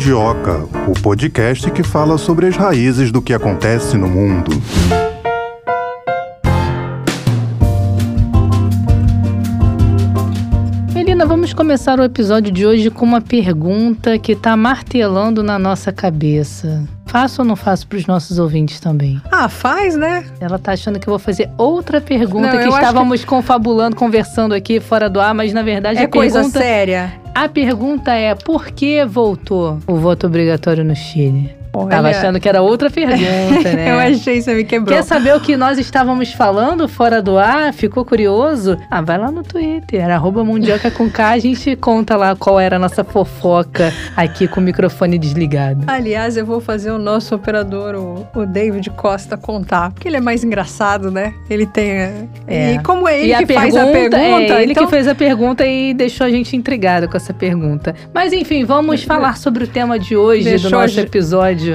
Mundioca, o podcast que fala sobre as raízes do que acontece no mundo. Melina, vamos começar o episódio de hoje com uma pergunta que está martelando na nossa cabeça. Faço ou não faço para os nossos ouvintes também? Ah, faz, né? Ela tá achando que eu vou fazer outra pergunta Não, que estávamos confabulando, conversando aqui fora do ar, mas na verdade É a coisa pergunta séria. A pergunta é por que voltou o voto obrigatório no Chile? Olha, Tava achando que era outra pergunta, né? Eu achei, você me quebrou. Quer saber o que nós estávamos falando fora do ar? Ficou curioso? Ah, vai lá no Twitter, arroba Mundioca com K, a gente conta lá qual era a nossa fofoca aqui com o microfone desligado. Aliás, eu vou fazer o nosso operador, o, o David Costa, contar. Porque ele é mais engraçado, né? Ele tem. é, É. E como é ele e que faz a pergunta, é ele então... que fez a pergunta e deixou a gente intrigado com essa pergunta. Mas enfim, vamos falar sobre o tema de hoje Deixou do nosso gente-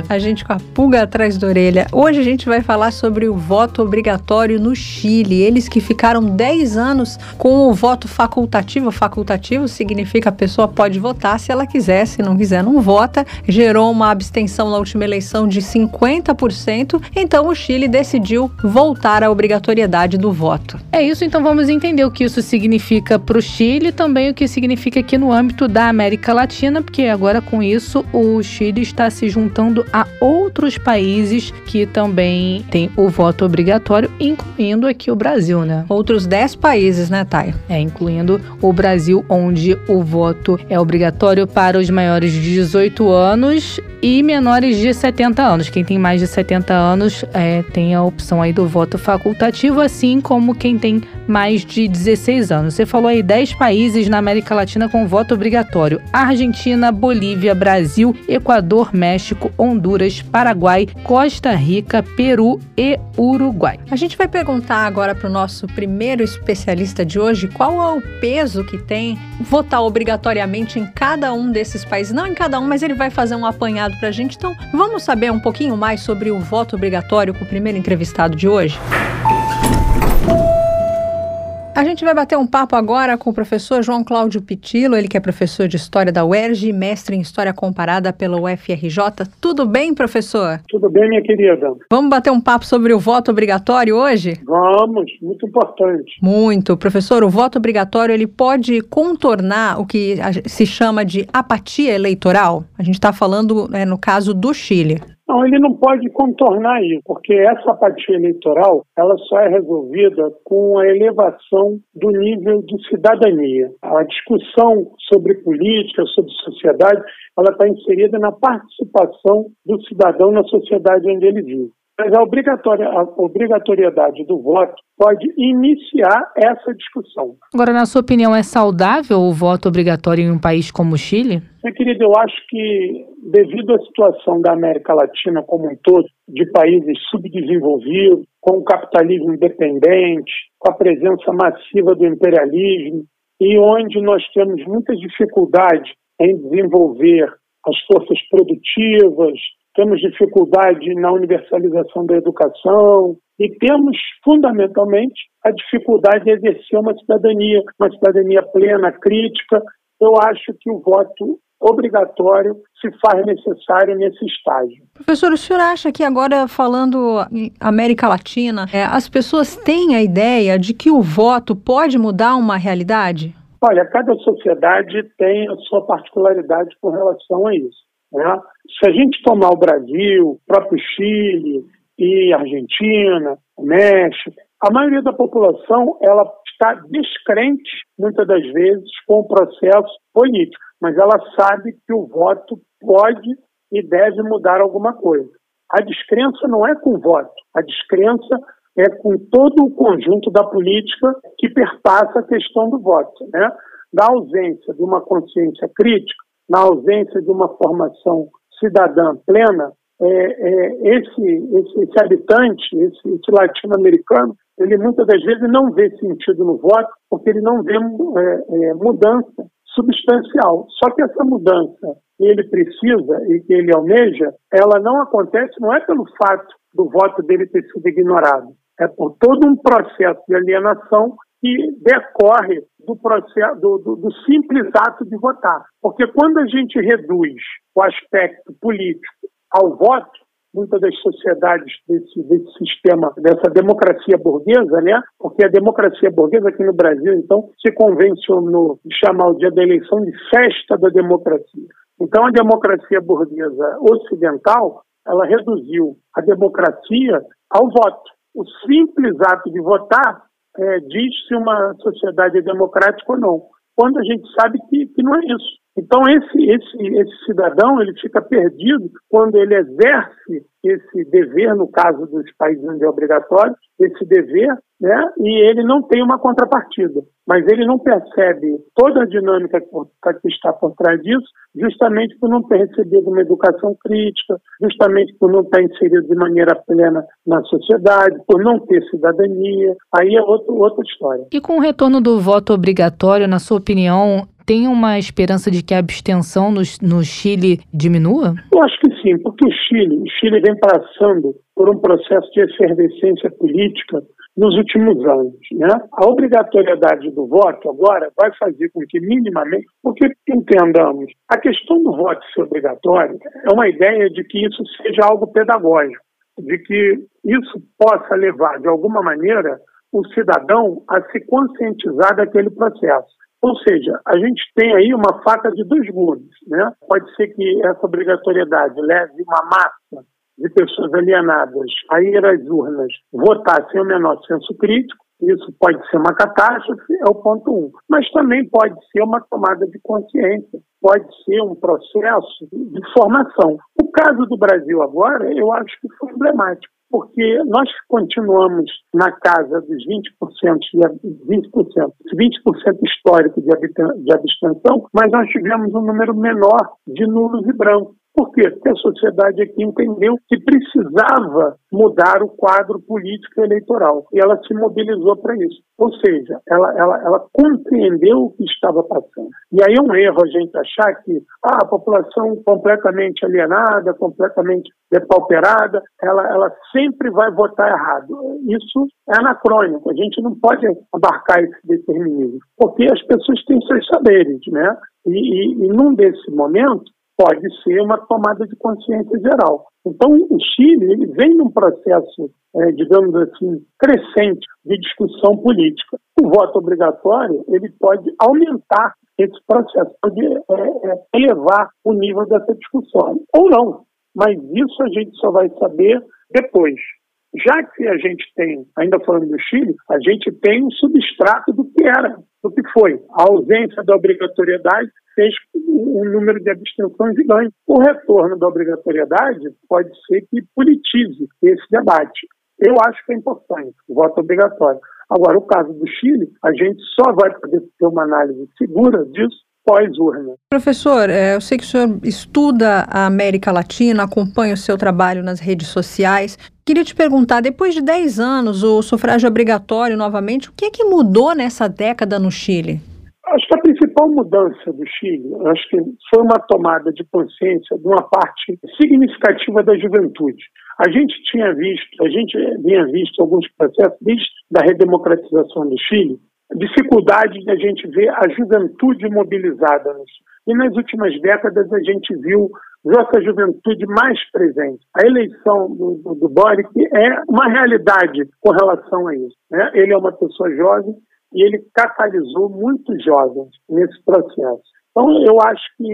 A gente com a pulga atrás da orelha. Hoje a gente vai falar sobre o voto obrigatório no Chile. Eles que ficaram 10 anos com o voto facultativo. Facultativo significa a pessoa pode votar se ela quiser, se não quiser, não vota. Gerou uma abstenção na última eleição de 50%. Então o Chile decidiu voltar à obrigatoriedade do voto. É isso, então vamos entender o que isso significa para o Chile e também o que significa aqui no âmbito da América Latina, porque agora com isso o Chile está se juntando a outros países que também têm o voto obrigatório, incluindo aqui o Brasil, né? Outros 10 países, né, Thay? É, incluindo o Brasil, onde o voto é obrigatório para os maiores de 18 anos e menores de 70 anos. Quem tem mais de 70 anos é, tem a opção aí do voto facultativo, assim como quem tem mais de 16 anos. Você falou aí 10 países na América Latina com voto obrigatório: Argentina, Bolívia, Brasil, Equador, México, Honduras, Paraguai, Costa Rica, Peru e Uruguai. A gente vai perguntar agora para o nosso primeiro especialista de hoje qual é o peso que tem votar obrigatoriamente em cada um desses países. Não em cada um, mas ele vai fazer um apanhado para a gente. Então, vamos saber um pouquinho mais sobre o voto obrigatório com o primeiro entrevistado de hoje? A gente vai bater um papo agora com o professor João Cláudio Pitilo, ele que é professor de História da UERJ e mestre em História Comparada pela UFRJ. Tudo bem, professor? Tudo bem, minha querida? Vamos bater um papo sobre o voto obrigatório hoje? Vamos, muito importante. Muito. Professor, o voto obrigatório ele pode contornar o que se chama de apatia eleitoral? A gente está falando, né, no caso do Chile. Não, ele não pode contornar isso, porque essa apatia eleitoral ela só é resolvida com a elevação do nível de cidadania. A discussão sobre política, sobre sociedade, ela está inserida na participação do cidadão na sociedade onde ele vive. Mas a, obrigatória, a obrigatoriedade do voto pode iniciar essa discussão. Agora, na sua opinião, é saudável o voto obrigatório em um país como o Chile? Minha querida, eu acho que devido à situação da América Latina como um todo, de países subdesenvolvidos, com o capitalismo independente, com a presença massiva do imperialismo, e onde nós temos muitas dificuldades em desenvolver as forças produtivas, temos dificuldade na universalização da educação e temos, fundamentalmente, a dificuldade de exercer uma cidadania, uma cidadania plena, crítica. Eu acho que o voto obrigatório se faz necessário nesse estágio. Professor, o senhor acha que agora, falando em América Latina, é, as pessoas têm a ideia de que o voto pode mudar uma realidade? Olha, cada sociedade tem a sua particularidade com relação a isso. né? Se a gente tomar o Brasil, próprio Chile e Argentina, México, a maioria da população ela está descrente, muitas das vezes, com o processo político, mas ela sabe que o voto pode e deve mudar alguma coisa. A descrença não é com o voto, a descrença é com todo o conjunto da política que perpassa a questão do voto. Né? Na ausência de uma consciência crítica, na ausência de uma formação cidadã plena, é, é, esse, esse, esse, habitante, esse, esse latino-americano, ele muitas das vezes não vê sentido no voto porque ele não vê é, mudança substancial. Só que essa mudança que ele precisa e que ele almeja, ela não acontece, não é pelo fato do voto dele ter sido ignorado, é por todo um processo de alienação que decorre do processo do, do, do simples ato de votar. Porque quando a gente reduz o aspecto político ao voto, muitas das sociedades desse, desse, sistema, dessa democracia burguesa, né? Porque a democracia burguesa aqui no Brasil, então, se convencionou de chamar o dia da eleição de festa da democracia. Então, a democracia burguesa ocidental, ela reduziu a democracia ao voto. O simples ato de votar é, diz se uma sociedade é democrática ou não, quando a gente sabe que, que não é isso. Então esse, esse, esse cidadão ele fica perdido quando ele exerce esse dever, no caso dos países onde é obrigatório, esse dever, né, e ele não tem uma contrapartida. Mas ele não percebe toda a dinâmica que está por trás disso, justamente por não ter recebido uma educação crítica, justamente por não estar inserido de maneira plena na sociedade, por não ter cidadania. Aí é outro, outra história. E com o retorno do voto obrigatório, na sua opinião, tem uma esperança de que a abstenção no, no Chile diminua? Eu acho que sim, porque o Chile, o Chile vem passando por um processo de efervescência política nos últimos anos. Né? A obrigatoriedade do voto agora vai fazer com que minimamente, porque entendamos, a questão do voto ser obrigatório é uma ideia de que isso seja algo pedagógico, de que isso possa levar, de alguma maneira, o cidadão a se conscientizar daquele processo. Ou seja, a gente tem aí uma faca de dois gumes. Né? Pode ser que essa obrigatoriedade leve uma massa de pessoas alienadas a ir às urnas votar sem o menor senso crítico, isso pode ser uma catástrofe, é o ponto um. Mas também pode ser uma tomada de consciência, pode ser um processo de formação. O caso do Brasil agora, eu acho que foi emblemático porque nós continuamos na casa dos 20%, 20%, 20% histórico de abstenção, mas nós tivemos um número menor de nulos e brancos. Por quê? Porque a sociedade aqui entendeu que precisava mudar o quadro político eleitoral e ela se mobilizou para isso. Ou seja, ela, ela, ela compreendeu o que estava passando. E aí é um erro a gente achar que ah, a população completamente alienada, completamente depauperada, ela, ela sempre vai votar errado. Isso é anacrônico. A gente não pode abarcar esse determinismo, porque as pessoas têm seus saberes, né? E, e, e num desse momento, pode ser uma tomada de consciência geral. Então, o Chile ele vem num processo, é, digamos assim, crescente de discussão política. O voto obrigatório ele pode aumentar esse processo, pode é, é, elevar o nível dessa discussão, ou não. Mas isso a gente só vai saber depois. Já que a gente tem, ainda falando do Chile, a gente tem um substrato do que era, do que foi. A ausência da obrigatoriedade fez um número de abstenções gigante. O retorno da obrigatoriedade pode ser que politize esse debate. Eu acho que é importante o voto obrigatório. Agora, o caso do Chile, a gente só vai poder ter uma análise segura disso pós-urna. Professor, é, eu sei que o senhor estuda a América Latina, acompanha o seu trabalho nas redes sociais. Queria te perguntar, depois de 10 anos, o sufrágio obrigatório novamente, o que é que mudou nessa década no Chile? Acho que a principal mudança do Chile, acho que foi uma tomada de consciência de uma parte significativa da juventude. A gente tinha visto, a gente vinha visto alguns processos desde a redemocratização do Chile, dificuldade de a gente ver a juventude mobilizada. E nas últimas décadas a gente viu, viu essa juventude mais presente. A eleição do, do, do Boric é uma realidade com relação a isso. Né? Ele é uma pessoa jovem e ele catalisou muitos jovens nesse processo. Então, eu acho que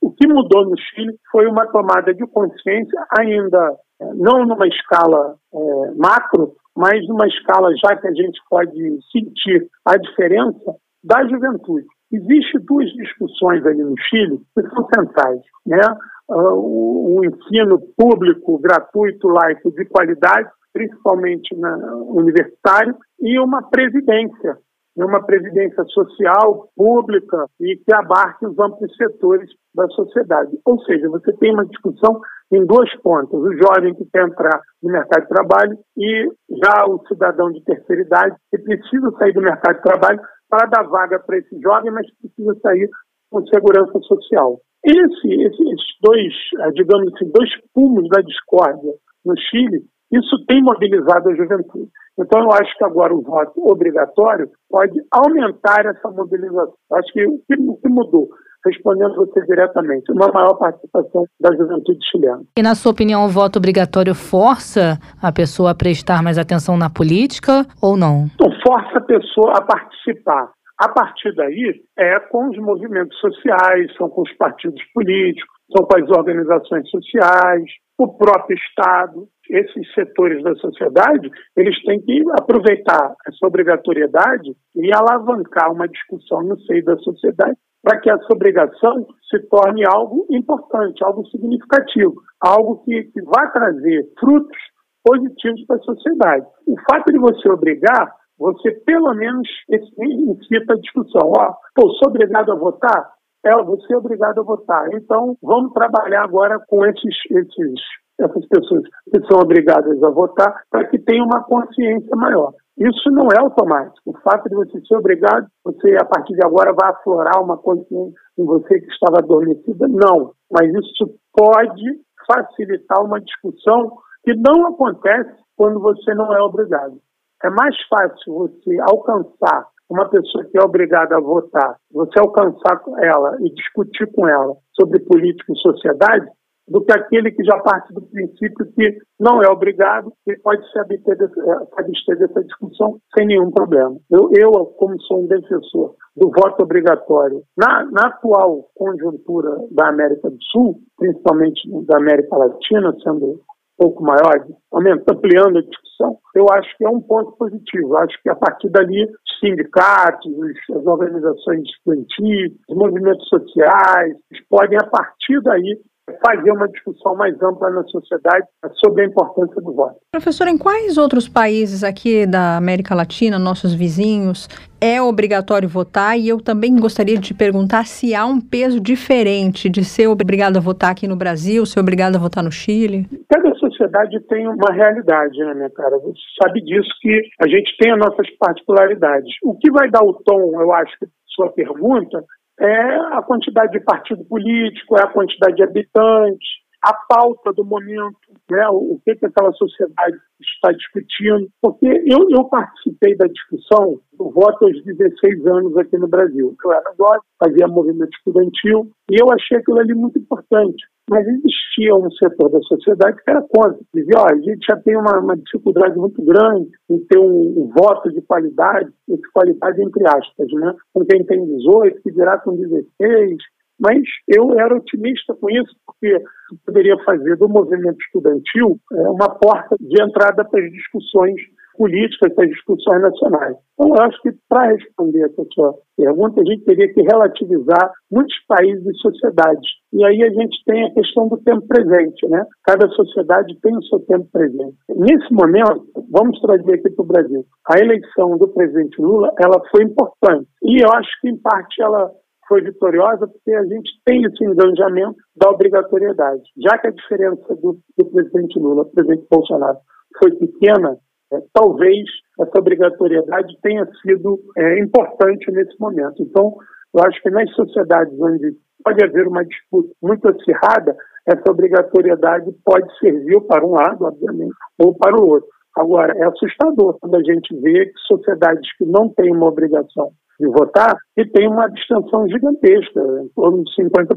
o que mudou no Chile foi uma tomada de consciência, ainda eh, não numa escala é, macro, mas numa escala já que a gente pode sentir a diferença da juventude. Existem duas discussões ali no Chile que são centrais, né? Uh, o, o ensino público, gratuito, laico, de qualidade, principalmente na universitário, e uma presidência uma previdência social, pública e que abarque os amplos setores da sociedade. Ou seja, você tem uma discussão em duas pontas: o jovem que quer entrar no mercado de trabalho e já o cidadão de terceira idade que precisa sair do mercado de trabalho para dar vaga para esse jovem, mas precisa sair com segurança social. Esse, esses dois, eh, digamos assim, dois pulmos da discórdia no Chile isso tem mobilizado a juventude. Então, eu acho que agora o voto obrigatório pode aumentar essa mobilização. Acho que o que, mudou? respondendo você diretamente, uma maior participação da juventude chilena. E na sua opinião, o voto obrigatório força a pessoa a prestar mais atenção na política ou não? Então, força a pessoa a participar. A partir daí, é com os movimentos sociais, são com os partidos políticos, são com as organizações sociais, o próprio Estado, esses setores da sociedade, eles têm que aproveitar essa obrigatoriedade e alavancar uma discussão no seio da sociedade para que essa obrigação se torne algo importante, algo significativo, algo que, que vai trazer frutos positivos para a sociedade. O fato de você obrigar, você pelo menos incita a discussão. Ó, pô, sou obrigado a votar? É, você é obrigado a votar. Então, vamos trabalhar agora com esses, esses essas pessoas que são obrigadas a votar para que tenham uma consciência maior. Isso não é automático. O fato de você ser obrigado, você a partir de agora vai aflorar uma consciência em você que estava adormecida, não. Mas isso pode facilitar uma discussão que não acontece quando você não é obrigado. É mais fácil você alcançar uma pessoa que é obrigada a votar, você alcançar ela e discutir com ela sobre política e sociedade, do que aquele que já parte do princípio que não é obrigado e pode se abster, eh, abster dessa discussão sem nenhum problema. Eu, eu, como sou um defensor do voto obrigatório, na, na atual conjuntura da América do Sul, principalmente da América Latina, sendo pouco maior, ampliando a discussão, eu acho que é um ponto positivo. Eu acho que a partir dali, os sindicatos, as organizações estudantis, os movimentos sociais, podem, a partir daí, fazer uma discussão mais ampla na sociedade sobre a importância do voto. Professor, em quais outros países aqui da América Latina, nossos vizinhos, é obrigatório votar? E eu também gostaria de perguntar se há um peso diferente de ser obrigado a votar aqui no Brasil, ser obrigado a votar no Chile? Cada sociedade tem uma realidade, né, minha cara? Você sabe disso que a gente tem as nossas particularidades. O que vai dar o tom, eu acho, sua pergunta, é a quantidade de partido político, é a quantidade de habitantes, a pauta do momento, né, o que, que aquela sociedade está discutindo. Porque eu, eu participei da discussão do voto aos 16 anos aqui no Brasil. Eu era jovem, fazia movimento estudantil, e eu achei aquilo ali muito importante. Mas existia um setor da sociedade que era contra. Dizia, ó, a gente já tem uma, uma dificuldade muito grande em ter um, um, voto de qualidade, de qualidade entre aspas, né? Com quem tem 18, que dirá com 16, mas eu era otimista com isso, porque poderia fazer do movimento estudantil é, uma porta de entrada para as discussões políticas, para as discussões nacionais. Então, eu acho que para responder essa sua pergunta, a gente teria que relativizar muitos países e sociedades. E aí a gente tem a questão do tempo presente, né? Cada sociedade tem o seu tempo presente. Nesse momento, vamos trazer aqui para o Brasil. A eleição do presidente Lula, ela foi importante. E eu acho que, em parte, ela foi vitoriosa porque a gente tem esse engajamento da obrigatoriedade. Já que a diferença do, do presidente Lula para o presidente Bolsonaro foi pequena, é, talvez essa obrigatoriedade tenha sido é, importante nesse momento. Então, eu acho que nas sociedades onde pode haver uma disputa muito acirrada, essa obrigatoriedade pode servir para um lado, obviamente, ou para o outro. Agora, é assustador quando a gente vê que sociedades que não têm uma obrigação de votar e tem uma abstenção gigantesca, em torno de 50%.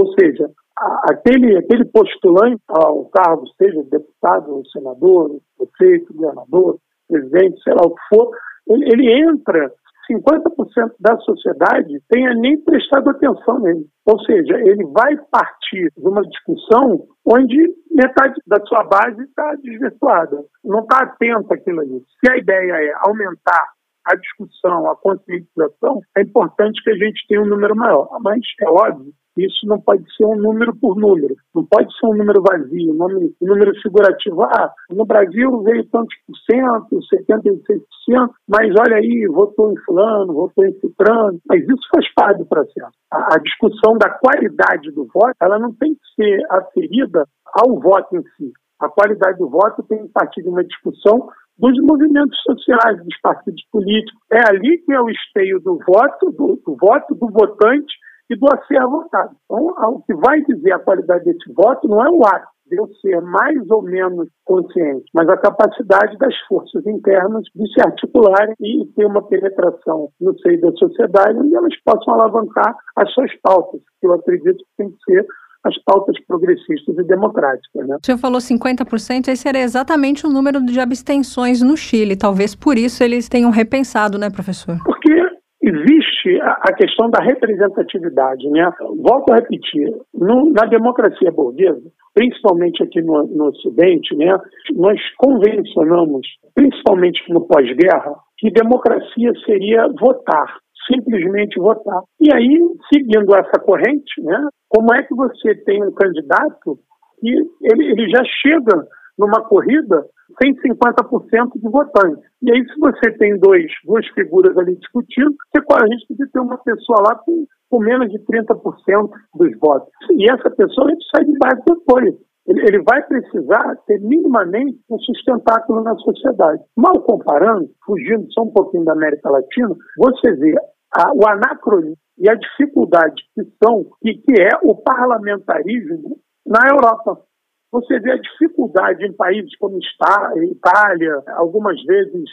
Ou seja, aquele, aquele postulante ao cargo, seja deputado, senador, prefeito, governador, presidente, sei lá o que for, ele, ele entra 50% da sociedade tenha nem prestado atenção nele. Ou seja, ele vai partir de uma discussão onde metade da sua base está desvirtuada, não está atento àquilo ali. Se a ideia é aumentar a discussão, a conscientização, é importante que a gente tenha um número maior. Mas é óbvio isso não pode ser um número por número, não pode ser um número vazio, um número figurativo. Ah, no Brasil veio tantos por cento, 76%, mas olha aí, votou em fulano, votou em. Mas isso faz parte do processo. A, a discussão da qualidade do voto, ela não tem que ser aferida ao voto em si. A qualidade do voto tem que partir de uma discussão dos movimentos sociais, dos partidos políticos. É ali que é o esteio do voto, do, do voto do votante e do a ser votado. Então, o que vai dizer a qualidade desse voto não é o ato de eu ser mais ou menos consciente, mas a capacidade das forças internas de se articularem e ter uma penetração no seio da sociedade onde elas possam alavancar as suas pautas, que eu acredito que tem que ser as pautas progressistas e democráticas. Né? O senhor falou 50%, esse era exatamente o número de abstenções no Chile. Talvez por isso eles tenham repensado, né, professor? Porque existe a, questão da representatividade. Né? Volto a repetir, no, na democracia burguesa, principalmente aqui no, no Ocidente, né, nós convencionamos, principalmente no pós-guerra, que democracia seria votar simplesmente votar. E aí, seguindo essa corrente, né, como é que você tem um candidato que ele, ele já chega numa corrida sem 50% de votantes. E aí, se você tem dois, duas figuras ali discutindo, você corre a risco de ter uma pessoa lá com, com menos de 30% dos votos. E essa pessoa a gente sai de base de apoio. Ele, ele vai precisar ter minimamente um sustentáculo na sociedade. Mal comparando, fugindo só um pouquinho da América Latina, você vê a, o anacronismo e a dificuldade que são e que é o parlamentarismo na Europa. Você vê a dificuldade em países como Itália, algumas vezes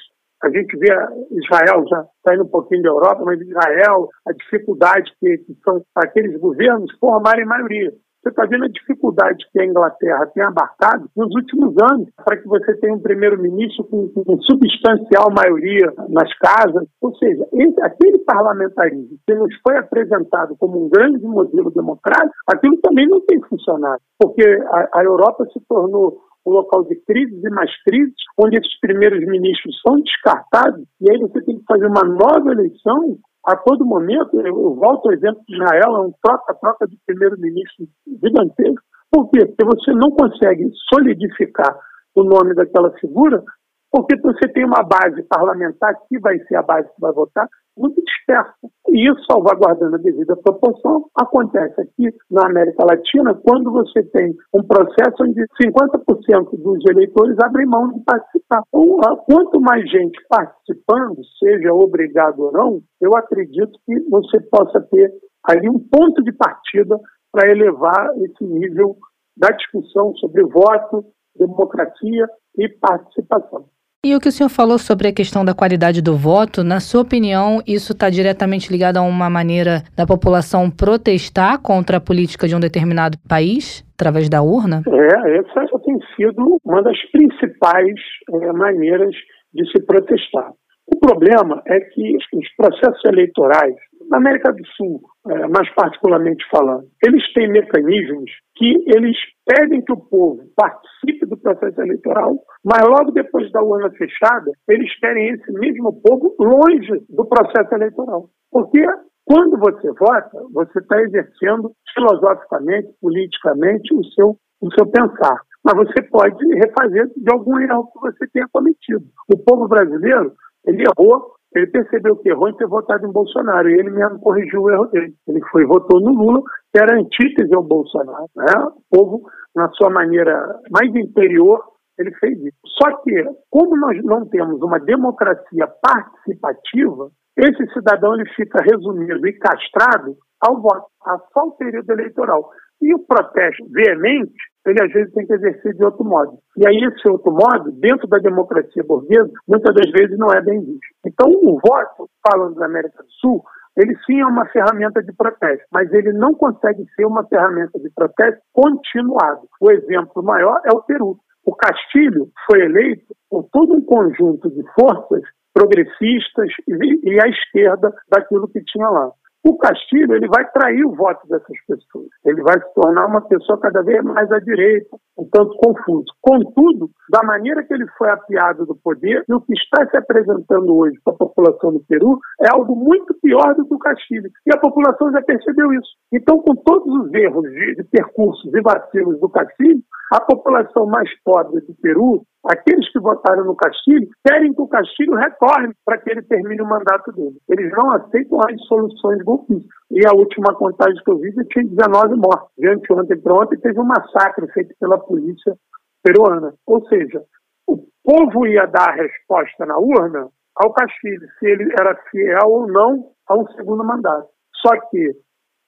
a gente vê Israel já está indo um pouquinho da Europa, mas Israel, a dificuldade que, que são aqueles governos formarem maioria. Você está vendo a dificuldade que a Inglaterra tem abarcado nos últimos anos para que você tenha um primeiro-ministro com, com, substancial maioria nas casas. Ou seja, esse, aquele parlamentarismo que nos foi apresentado como um grande modelo democrático, aquilo também não tem funcionado, porque a, a Europa se tornou um local de crises e mais crises, onde esses primeiros ministros são descartados, e aí você tem que fazer uma nova eleição a todo momento, eu volto ao exemplo de Israel, é um troca-troca de primeiro-ministro gigantesco. Por quê? Porque você não consegue solidificar o nome daquela figura, porque você tem uma base parlamentar, que vai ser a base que vai votar, muito dispersa. E isso, salvaguardando a devida proporção, acontece aqui na América Latina quando você tem um processo onde 50% dos eleitores abrem mão de participar. Então, quanto mais gente participando, seja obrigado ou não, eu acredito que você possa ter ali um ponto de partida para elevar esse nível da discussão sobre voto, democracia e participação. E o que o senhor falou sobre a questão da qualidade do voto, na sua opinião, isso está diretamente ligado a uma maneira da população protestar contra a política de um determinado país, através da urna? É, essa tem sido uma das principais é, maneiras de se protestar. O problema é que os processos eleitorais, na América do Sul, é, mais particularmente falando, eles têm mecanismos que eles pedem que o povo participe do processo eleitoral, mas logo depois da urna fechada, eles querem esse mesmo povo longe do processo eleitoral. Porque quando você vota, você está exercendo filosoficamente, politicamente, o seu, o seu pensar. Mas você pode refazer de algum erro que você tenha cometido. O povo brasileiro, ele errou ele percebeu que errou em ter votado em Bolsonaro e ele mesmo corrigiu o erro dele. Ele foi votou no Lula, que era antítese ao Bolsonaro. Né? O povo, na sua maneira mais interior, ele fez isso. Só que, como nós não temos uma democracia participativa, esse cidadão ele fica resumido e castrado ao voto, a só o período eleitoral. E o protesto veemente, ele às vezes tem que exercer de outro modo. E aí esse outro modo, dentro da democracia burguesa, muitas das vezes não é bem visto. Então o voto, falando da América do Sul, ele sim é uma ferramenta de protesto, mas ele não consegue ser uma ferramenta de protesto continuado. O exemplo maior é o Peru. O Castilho foi eleito por todo um conjunto de forças progressistas e, e à esquerda daquilo que tinha lá. O Castilho ele vai trair o voto dessas pessoas. Ele vai se tornar uma pessoa cada vez mais à direita, um tanto confuso. Contudo, da maneira que ele foi apiado do poder, e o que está se apresentando hoje para a população do Peru é algo muito pior do que o Castilho. E a população já percebeu isso. Então, com todos os erros de, de percursos e vacilos do Castilho, a população mais pobre do Peru Aqueles que votaram no Castilho querem que o Castilho retorne para que ele termine o mandato dele. Eles não aceitam as soluções golpistas. E a última contagem que eu vi tinha 19 mortos. De anteontem para ontem teve um massacre feito pela polícia peruana. Ou seja, o povo ia dar a resposta na urna ao Castilho, se ele era fiel ou não a um segundo mandato. Só que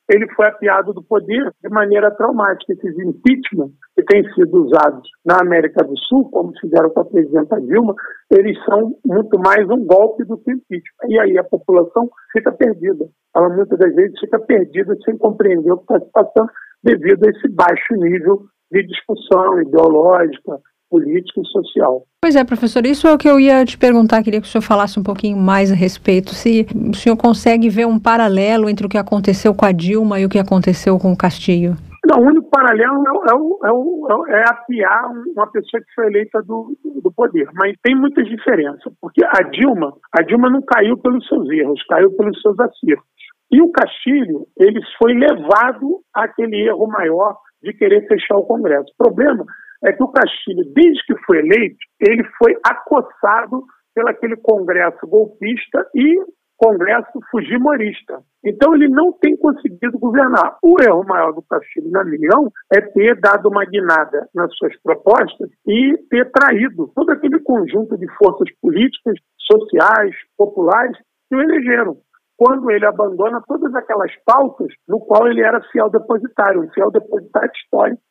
ele foi apiado do poder de maneira traumática. Esses impeachment que têm sido usados na América do Sul, como fizeram com a presidenta Dilma, eles são muito mais um golpe do que impeachment. E aí a população fica perdida. Ela muitas das vezes fica perdida sem compreender o que está se passando devido a esse baixo nível de discussão ideológica, política e social. Pois é, professor, isso é o que eu ia te perguntar, queria que o senhor falasse um pouquinho mais a respeito, se o senhor consegue ver um paralelo entre o que aconteceu com a Dilma e o que aconteceu com o Castilho. Não, o único paralelo é, o, é, o, é, é apiar uma pessoa que foi eleita do, do poder, mas tem muitas diferenças, porque a Dilma, a Dilma não caiu pelos seus erros, caiu pelos seus acertos. E o Castilho, ele foi levado àquele erro maior de querer fechar o Congresso. O problema é que o Castilho, desde que foi eleito, ele foi acossado pelo aquele Congresso golpista e Congresso fujimorista. Então ele não tem conseguido governar. O erro maior do Castilho, na minha é ter dado uma guinada nas suas propostas e ter traído todo aquele conjunto de forças políticas, sociais, populares que o elegeram. Quando ele abandona todas aquelas pautas no qual ele era fiel depositário, um fiel depositário histórico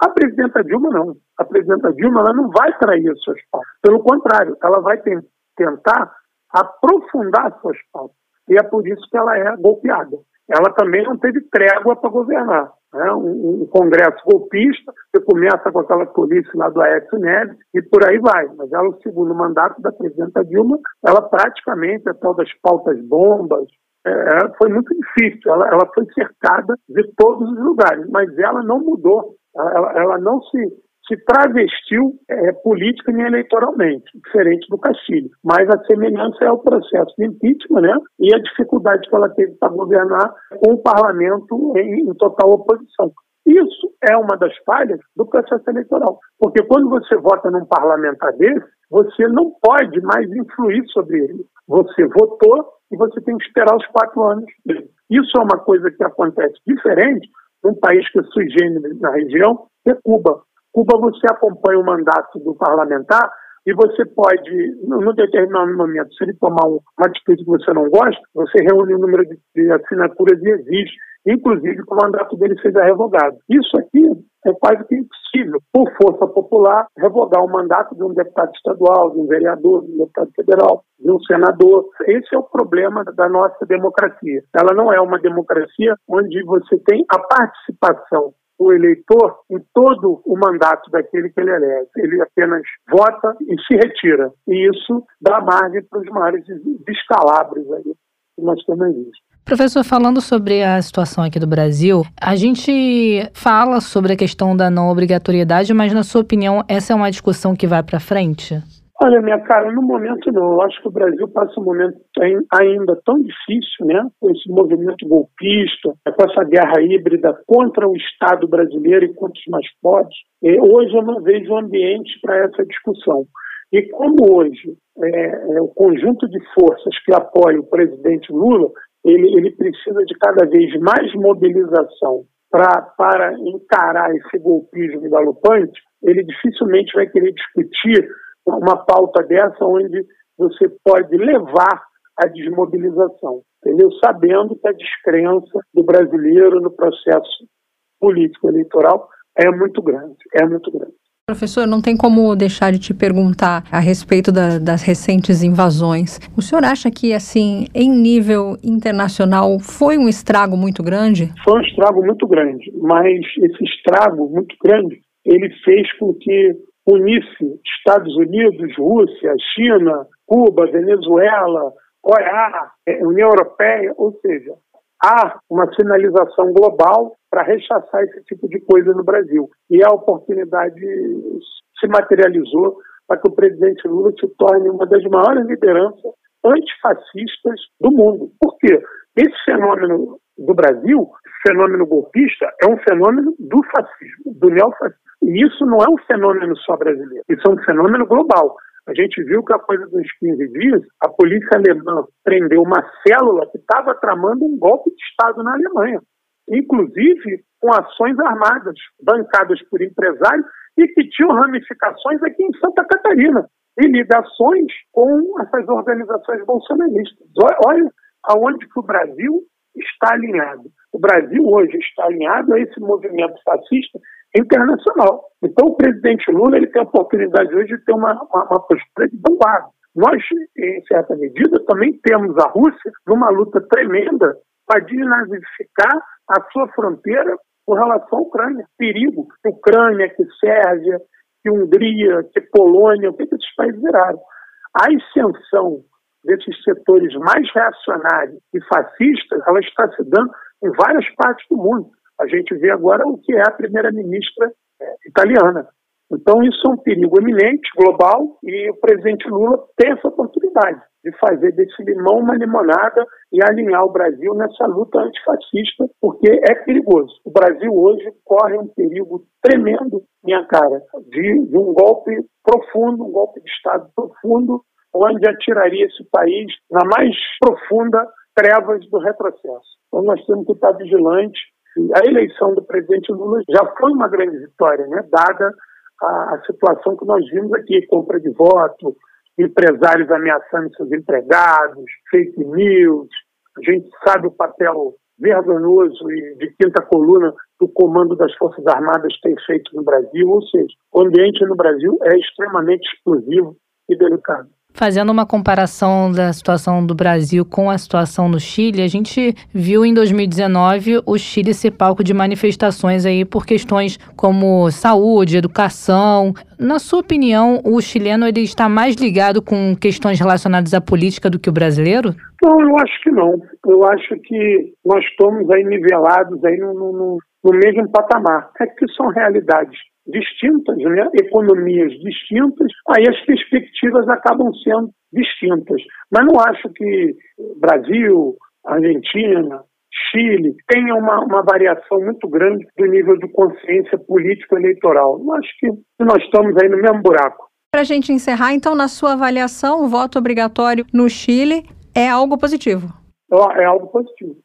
a presidenta Dilma não. A presidenta Dilma ela não vai trair as suas pautas. Pelo contrário, ela vai tentar aprofundar as suas pautas. E é por isso que ela é golpeada. Ela também não teve trégua para governar. Né? Um, um, congresso golpista, você começa com aquela polícia lá do Aécio Neves e por aí vai. Mas ela, o segundo mandato da presidenta Dilma, ela praticamente, a tal das pautas bombas, é, foi muito difícil. Ela, ela foi cercada de todos os lugares, mas ela não mudou ela, ela não se, se travestiu é, política nem eleitoralmente, diferente do Castilho. Mas a semelhança é o processo de impeachment né? e a dificuldade que ela teve para governar com o parlamento em, em total oposição. Isso é uma das falhas do processo eleitoral. Porque quando você vota num parlamentar desse, você não pode mais influir sobre ele. Você votou e você tem que esperar os quatro anos. Isso é uma coisa que acontece diferente um país que é sui generis na região, é Cuba. Cuba você acompanha o mandato do parlamentar e você pode, num determinado momento, se ele tomar uma atitude que você não gosta, você reúne o um número de assinaturas e exige inclusive que o mandato dele seja revogado. Isso aqui é quase que impossível, por força popular, revogar o mandato de um deputado estadual, de um vereador, de um deputado federal, de um senador. Esse é o problema da nossa democracia. Ela não é uma democracia onde você tem a participação o eleitor em todo o mandato daquele que ele elege. Ele apenas vota e se retira. E isso dá margem para os maiores descalabros aí que nós temos visto. Professor, falando sobre a situação aqui do Brasil, a gente fala sobre a questão da não obrigatoriedade, mas na sua opinião, essa é uma discussão que vai para frente? Olha, minha cara, no momento não. Eu acho que o Brasil passa um momento ainda tão difícil, né? Com esse movimento golpista, com essa guerra híbrida contra o Estado brasileiro e contra os mais pobres. Hoje eu não vejo ambiente para essa discussão. E como hoje é, é, o conjunto de forças que apoia o presidente Lula ele, ele precisa de cada vez mais mobilização pra, para encarar esse golpismo galopante, ele dificilmente vai querer discutir uma pauta dessa onde você pode levar a desmobilização, entendeu? Sabendo que a descrença do brasileiro no processo político eleitoral é muito grande, é muito grande. Professor, não tem como deixar de te perguntar a respeito da, das recentes invasões. O senhor acha que, assim, em nível internacional, foi um estrago muito grande? Foi um estrago muito grande, mas esse estrago muito grande, ele fez com que unisse Estados Unidos, Rússia, China, Cuba, Venezuela, OEA, é, União Europeia, ou seja, há uma sinalização global para rechaçar esse tipo de coisa no Brasil. E a oportunidade se materializou para que o presidente Lula se torne uma das maiores lideranças antifascistas do mundo. Por quê? Esse fenômeno do Brasil, fenômeno golpista, é um fenômeno do fascismo, do neofascismo. E isso não é um fenômeno só brasileiro, isso é um fenômeno global. A gente viu que a coisa dos 15 dias, a polícia alemã prendeu uma célula que estava tramando um golpe de Estado na Alemanha inclusive com ações armadas, bancadas por empresários e que tinham ramificações aqui em Santa Catarina, e ligações com essas organizações bolsonaristas. Olha aonde que o Brasil está alinhado. O Brasil hoje está alinhado a esse movimento fascista internacional. Então, o presidente Lula ele tem a oportunidade hoje de ter uma, uma, uma postura de vanguarda. Nós, em certa medida, também temos a Rússia numa luta tremenda para desnazificar a sua fronteira com relação à Ucrânia. Perigo Ucrânia, que Sérvia, que Hungria, que Polônia, o que, que esses países viraram. A ascensão desses setores mais reacionários e fascistas, ela está se dando em várias partes do mundo. A gente vê agora o que é a primeira-ministra é, italiana. Então, isso é um perigo eminente, global, e o presidente Lula tem essa oportunidade de fazer desse limão uma limonada e alinhar o Brasil nessa luta antifascista, porque é perigoso. O Brasil hoje corre um perigo tremendo, minha cara, de, de um golpe profundo, um golpe de Estado profundo, onde atiraria esse país na mais profunda trevas do retrocesso. Então nós temos que estar vigilantes. A eleição do presidente Lula já foi uma grande vitória, né? dada a, a situação que nós vimos aqui, compra de voto, empresários ameaçando seus empregados, fake news. A gente sabe o papel vergonhoso e de quinta coluna que o comando das Forças Armadas tem feito no Brasil, ou seja, o ambiente no Brasil é extremamente explosivo e delicado. Fazendo uma comparação da situação do Brasil com a situação no Chile, a gente viu em 2019 o Chile ser palco de manifestações aí por questões como saúde, educação. Na sua opinião, o chileno ele está mais ligado com questões relacionadas à política do que o brasileiro? Não, eu acho que não. Eu acho que nós estamos aí nivelados aí no, no, no mesmo patamar. É que são realidades distintas, né? economias distintas, aí as perspectivas acabam sendo distintas. Mas não acho que Brasil, Argentina, Chile tenham uma, uma variação muito grande do nível de consciência político-eleitoral. Eu acho que nós estamos aí no mesmo buraco. Para a gente encerrar, então, na sua avaliação, o voto obrigatório no Chile é algo positivo? É algo positivo.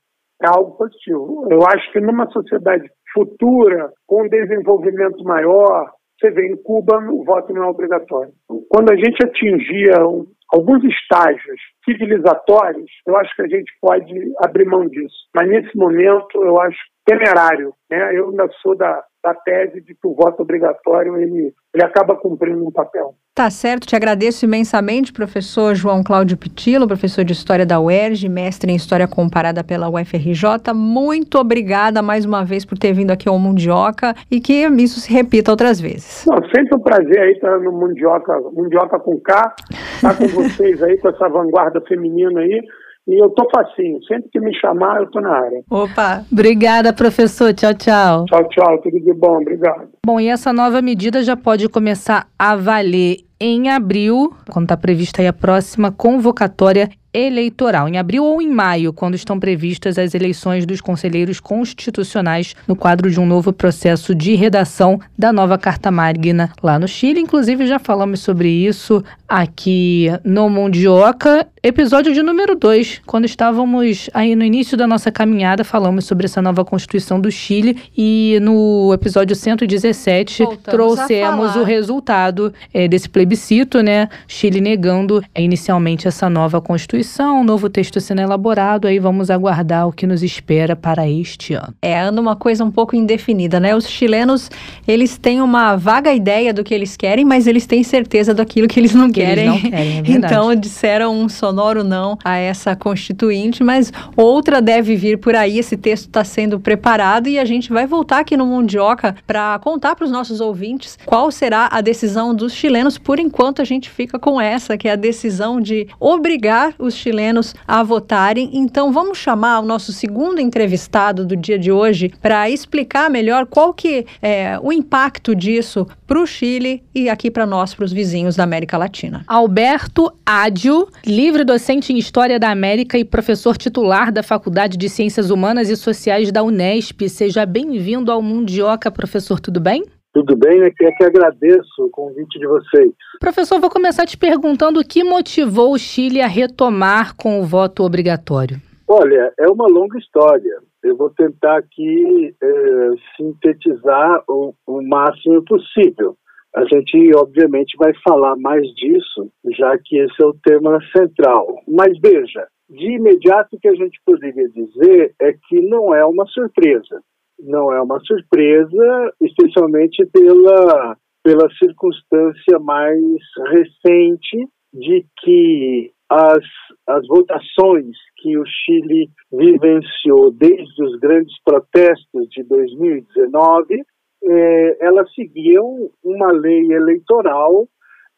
É algo positivo. Eu acho que numa sociedade futura, com desenvolvimento maior. Você vê, em Cuba o voto não é obrigatório. Quando a gente atingia um, alguns estágios civilizatórios, eu acho que a gente pode abrir mão disso. Mas nesse momento, eu acho temerário. Né? Eu ainda sou da, da tese de que o voto obrigatório ele, ele acaba cumprindo um papel. Tá certo, te agradeço imensamente, professor João Cláudio Pitilo, professor de História da UERJ, mestre em História Comparada pela UFRJ. Muito obrigada mais uma vez por ter vindo aqui ao Mundioca e que isso se repita outras vezes. Não, sempre um prazer aí estar no Mundioca, Mundioca com K, estar com vocês aí, com essa vanguarda feminina aí. E eu tô facinho. Sempre que me chamar, eu tô na área. Opa. Obrigada, professor. Tchau, tchau. Tchau, tchau. Tudo de bom. Obrigado. Bom, e essa nova medida já pode começar a valer em abril, quando está prevista a próxima convocatória eleitoral, em abril ou em maio, quando estão previstas as eleições dos conselheiros constitucionais no quadro de um novo processo de redação da nova Carta Magna lá no Chile. Inclusive, já falamos sobre isso aqui no Mundioca, episódio de número 2, quando estávamos aí no início da nossa caminhada, falamos sobre essa nova Constituição do Chile e no episódio 117 Voltamos trouxemos o resultado é, desse plebiscito, né? Chile negando é, inicialmente essa nova Constituição, um novo texto sendo elaborado, aí vamos aguardar o que nos espera para este ano. É, anda uma coisa um pouco indefinida, né? Os chilenos, eles têm uma vaga ideia do que eles querem, mas eles têm certeza daquilo que eles não querem. Eles não querem, é então disseram um sonoro não a essa constituinte, mas outra deve vir por aí. Esse texto está sendo preparado e a gente vai voltar aqui no Mundioca para contar para os nossos ouvintes qual será a decisão dos chilenos. Por enquanto, a gente fica com essa, que é a decisão de obrigar os chilenos a votarem. Então, vamos chamar o nosso segundo entrevistado do dia de hoje para explicar melhor qual que é o impacto disso para o Chile e aqui para nós, para os vizinhos da América Latina. Alberto Ádio, livre docente em História da América e professor titular da Faculdade de Ciências Humanas e Sociais da Unesp. Seja bem-vindo ao Mundioca, professor, tudo bem? Tudo bem, é que, é que agradeço o convite de vocês. Professor, vou começar te perguntando o que motivou o Chile a retomar com o voto obrigatório. Olha, é uma longa história. Eu vou tentar aqui é, sintetizar o, o máximo possível. A gente, obviamente, vai falar mais disso, já que esse é o tema central. Mas veja, de imediato o que a gente poderia dizer é que não é uma surpresa. Não é uma surpresa, especialmente pela, pela circunstância mais recente de que as, as votações que o Chile vivenciou desde os grandes protestos de 2019, eh, elas seguiam uma lei eleitoral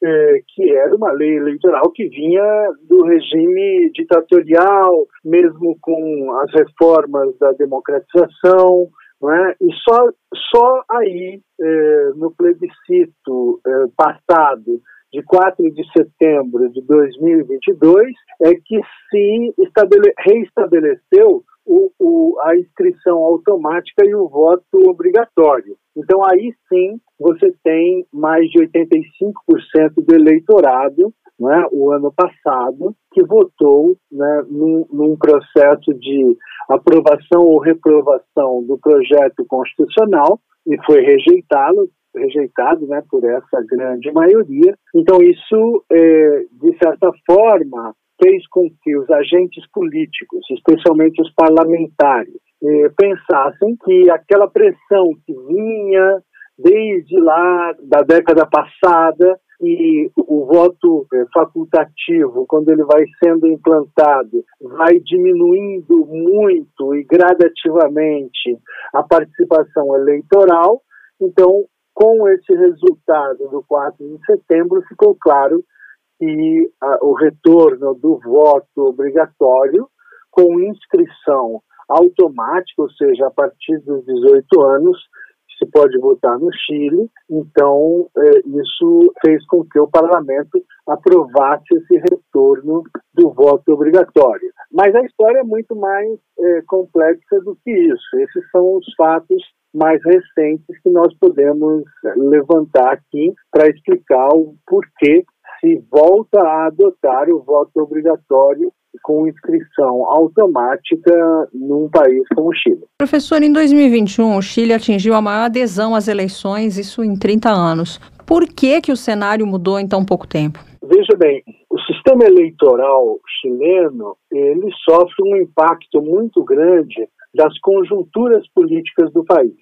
eh, que era uma lei eleitoral que vinha do regime ditatorial, mesmo com as reformas da democratização, é? E só, só aí, eh, no plebiscito passado, de 4 de setembro de 2022 é que se estabele, reestabeleceu o, o, a inscrição automática e o voto obrigatório. Então, aí sim, você tem mais de 85% do eleitorado, né, o ano passado, que votou né, num, num processo de aprovação ou reprovação do projeto constitucional e foi rejeitá-lo rejeitado né, por essa grande maioria. Então, isso, é, de certa forma, fez com que os agentes políticos, especialmente os parlamentares, é, pensassem que aquela pressão que vinha desde lá da década passada e o voto é, facultativo, quando ele vai sendo implantado, vai diminuindo muito e gradativamente a participação eleitoral. Então, com esse resultado do 4 de setembro, ficou claro que a, o retorno do voto obrigatório, com inscrição automática, ou seja, a partir dos 18 anos, se pode votar no Chile. Então, é, isso fez com que o parlamento aprovasse esse retorno do voto obrigatório. Mas a história é muito mais é, complexa do que isso. Esses são os fatos mais recentes que nós podemos levantar aqui para explicar o porquê se volta a adotar o voto obrigatório com inscrição automática num país como o Chile. Professor, em 2021, o Chile atingiu a maior adesão às eleições, isso em 30 anos. Por que, que o cenário mudou em tão pouco tempo? Veja bem, o sistema eleitoral chileno ele sofre um impacto muito grande das conjunturas políticas do país,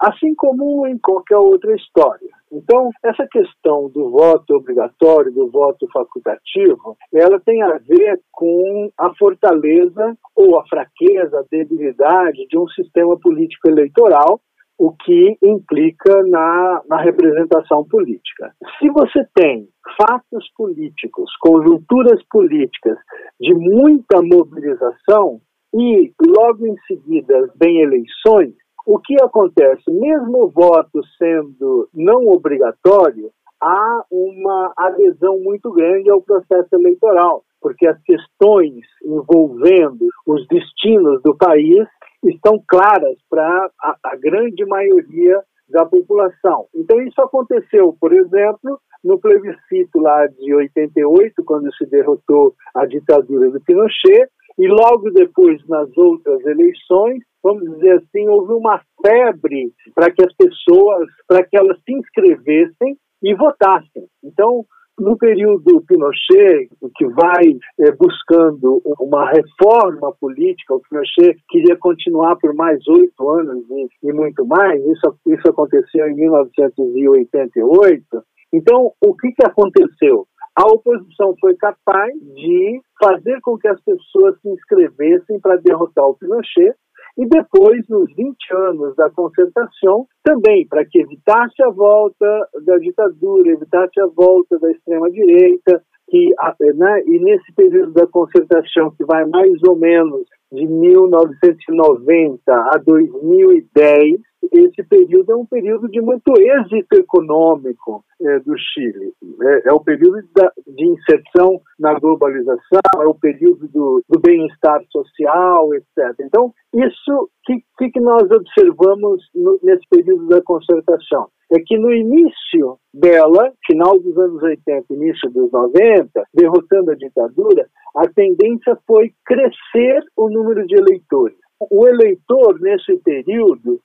assim como em qualquer outra história. Então, essa questão do voto obrigatório, do voto facultativo, ela tem a ver com a fortaleza ou a fraqueza, a debilidade de um sistema político eleitoral o que implica na, na, representação política. Se você tem fatos políticos, conjunturas políticas de muita mobilização, e logo em seguida vem eleições, o que acontece? Mesmo o voto sendo não obrigatório, há uma adesão muito grande ao processo eleitoral, porque as questões envolvendo os destinos do país estão claras para a, a grande maioria da população. Então, isso aconteceu, por exemplo, no plebiscito lá de 88, quando se derrotou a ditadura do Pinochet, e logo depois, nas outras eleições, vamos dizer assim, houve uma febre para que as pessoas, para que elas se inscrevessem e votassem. Então, no período Pinochet, que vai é, buscando uma reforma política, o Pinochet queria continuar por mais oito anos e, e, muito mais, isso, isso aconteceu em 1988. Então, o que, que aconteceu? A oposição foi capaz de fazer com que as pessoas se inscrevessem para derrotar o Pinochet e depois, nos 20 anos da concertação, também para que evitasse a volta da ditadura, evitasse a volta da extrema-direita, que, né, e nesse período da concertação, que vai mais ou menos de 1990 a 2010, esse período é um período de muito êxito econômico é, do Chile. É, é o período da, de inserção na globalização, é o período do, do bem-estar social, etc. Então, isso que, que nós observamos no, nesse período da concertação? É que no início dela, final dos anos 80, início dos 90, derrotando a ditadura, a tendência foi crescer o número de eleitores. O eleitor, nesse período,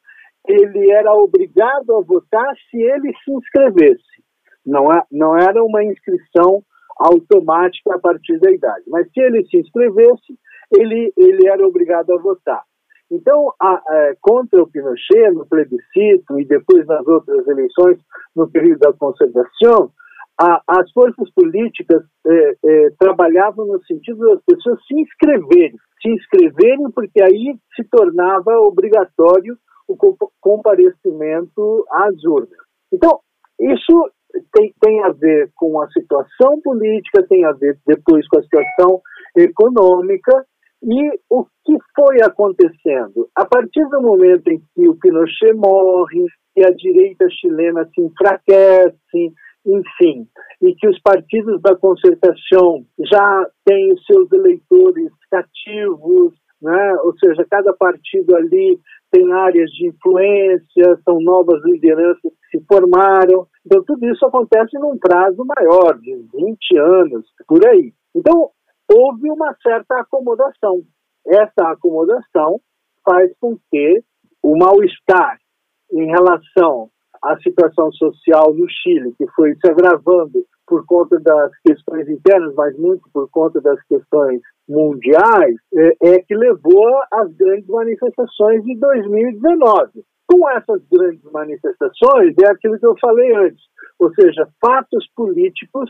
ele era obrigado a votar se ele se inscrevesse. Não, é, não era uma inscrição automática a partir da idade. Mas se ele se inscrevesse, ele, ele era obrigado a votar. Então, a, a, contra o Pinochet, no plebiscito e depois nas outras eleições, no período da conservação, a, as forças políticas é, é, trabalhavam no sentido das pessoas se inscreverem, se inscreverem porque aí se tornava obrigatório o comparecimento às urnas. Então, isso tem, tem a ver com a situação política, tem a ver depois com a situação econômica e o que foi acontecendo? A partir do momento em que o Pinochet morre, que a direita chilena se enfraquece, enfim, e que os partidos da concertação já têm os seus eleitores cativos, né? ou seja, cada partido ali tem áreas de influência, são novas lideranças que se formaram. Então, tudo isso acontece num prazo maior, de 20 anos, por aí. Então, houve uma certa acomodação. Essa acomodação faz com que o mal-estar em relação à situação social no Chile, que foi se agravando por conta das questões internas, mas muito por conta das questões mundiais, é, é que levou às grandes manifestações de 2019. Com essas grandes manifestações, é aquilo que eu falei antes, ou seja, fatos políticos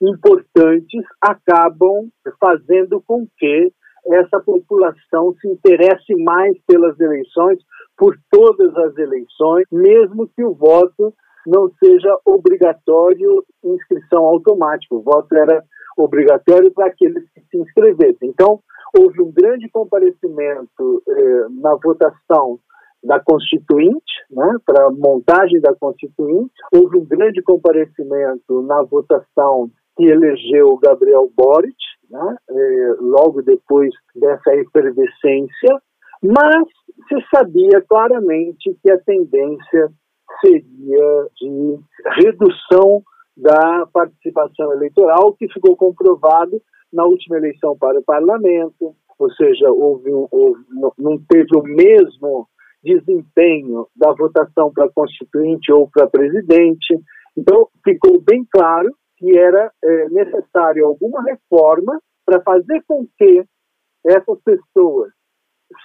importantes acabam fazendo com que essa população se interesse mais pelas eleições, por todas as eleições, mesmo que o voto não seja obrigatório inscrição automática. O voto era obrigatório para aqueles que se inscrevessem. Então, houve um grande comparecimento eh, na votação da Constituinte, né, para a montagem da Constituinte. Houve um grande comparecimento na votação que elegeu Gabriel Boric, né, eh, logo depois dessa efervescência, mas se sabia claramente que a tendência seria de redução da participação eleitoral, que ficou comprovado na última eleição para o parlamento, ou seja, houve, houve não teve o mesmo desempenho da votação para constituinte ou para presidente. Então, ficou bem claro que era é, necessário alguma reforma para fazer com que essas pessoas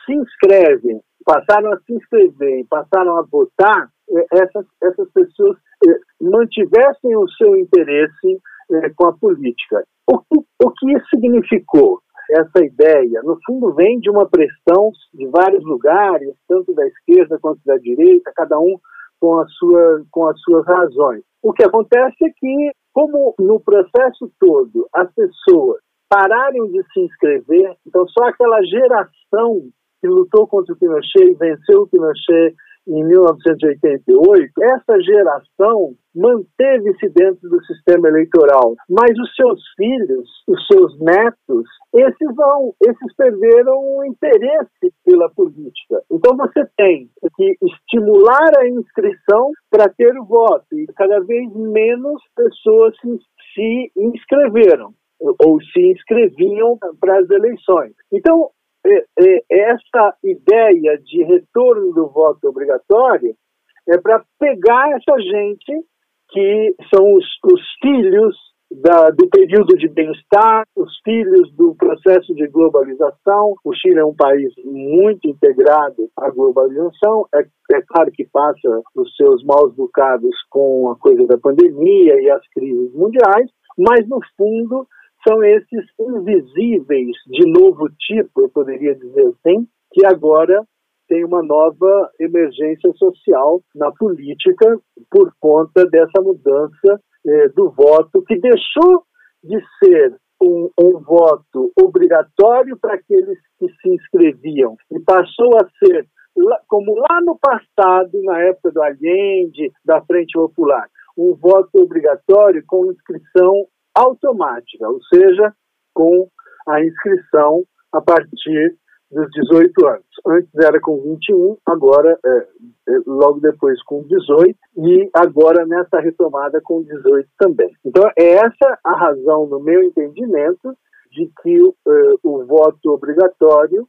se inscrevem, passaram a se inscrever e passaram a votar, é, essas, essas pessoas é, mantivessem o seu interesse é, com a política. O que, o que isso significou? Essa ideia, no fundo, vem de uma pressão de vários lugares, tanto da esquerda quanto da direita, cada um com, a sua, com as suas razões. O que acontece é que como no processo todo as pessoas pararem de se inscrever, então só aquela geração que lutou contra o Pinochet e venceu o Pinochet em 1988, essa geração manteve-se dentro do sistema eleitoral, mas os seus filhos, os seus netos, esses vão, esses perderam o interesse pela política. Então você tem que estimular a inscrição para ter o voto e cada vez menos pessoas se, inscreveram ou se inscreviam para as eleições. Então, essa ideia de retorno do voto obrigatório é para pegar essa gente que são os, os filhos da, do período de bem-estar, os filhos do processo de globalização. O Chile é um país muito integrado à globalização. É, é claro que passa os seus maus bocados com a coisa da pandemia e as crises mundiais, mas no fundo são esses invisíveis de novo tipo, eu poderia dizer assim, que agora tem uma nova emergência social na política por conta dessa mudança eh, do voto, que deixou de ser um, um voto obrigatório para aqueles que se inscreviam e passou a ser, como lá no passado, na época do Allende, da Frente Popular, um voto obrigatório com inscrição automática, ou seja, com a inscrição a partir dos 18 anos. Antes era com 21, agora, é, é, logo depois com 18, e agora nessa retomada com 18 também. Então, é essa a razão, no meu entendimento, de que uh, o voto obrigatório,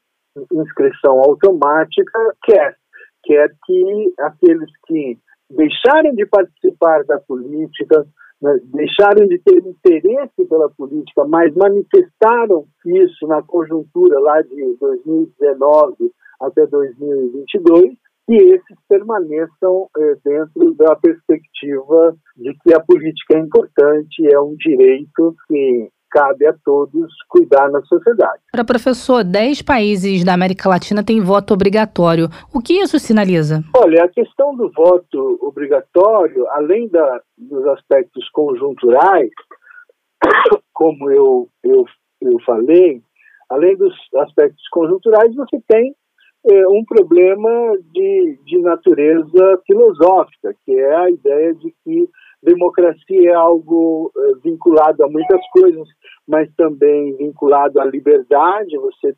inscrição automática, quer, quer que aqueles que deixarem de participar da política, né, deixaram de ter interesse pela política, mas manifestaram isso na conjuntura lá de 2019 até 2022, que esses permaneçam eh, dentro da perspectiva de que a política é importante, é um direito que cabe a todos cuidar na sociedade. Para professor, 10 países da América Latina têm voto obrigatório. O que isso sinaliza? Olha, a questão do voto obrigatório, além da, dos aspectos conjunturais, como eu, eu, eu falei, além dos aspectos conjunturais, você tem é, um problema de, de natureza filosófica, que é a ideia de que democracia é algo é, vinculado a muitas coisas, mas também vinculado à liberdade. Você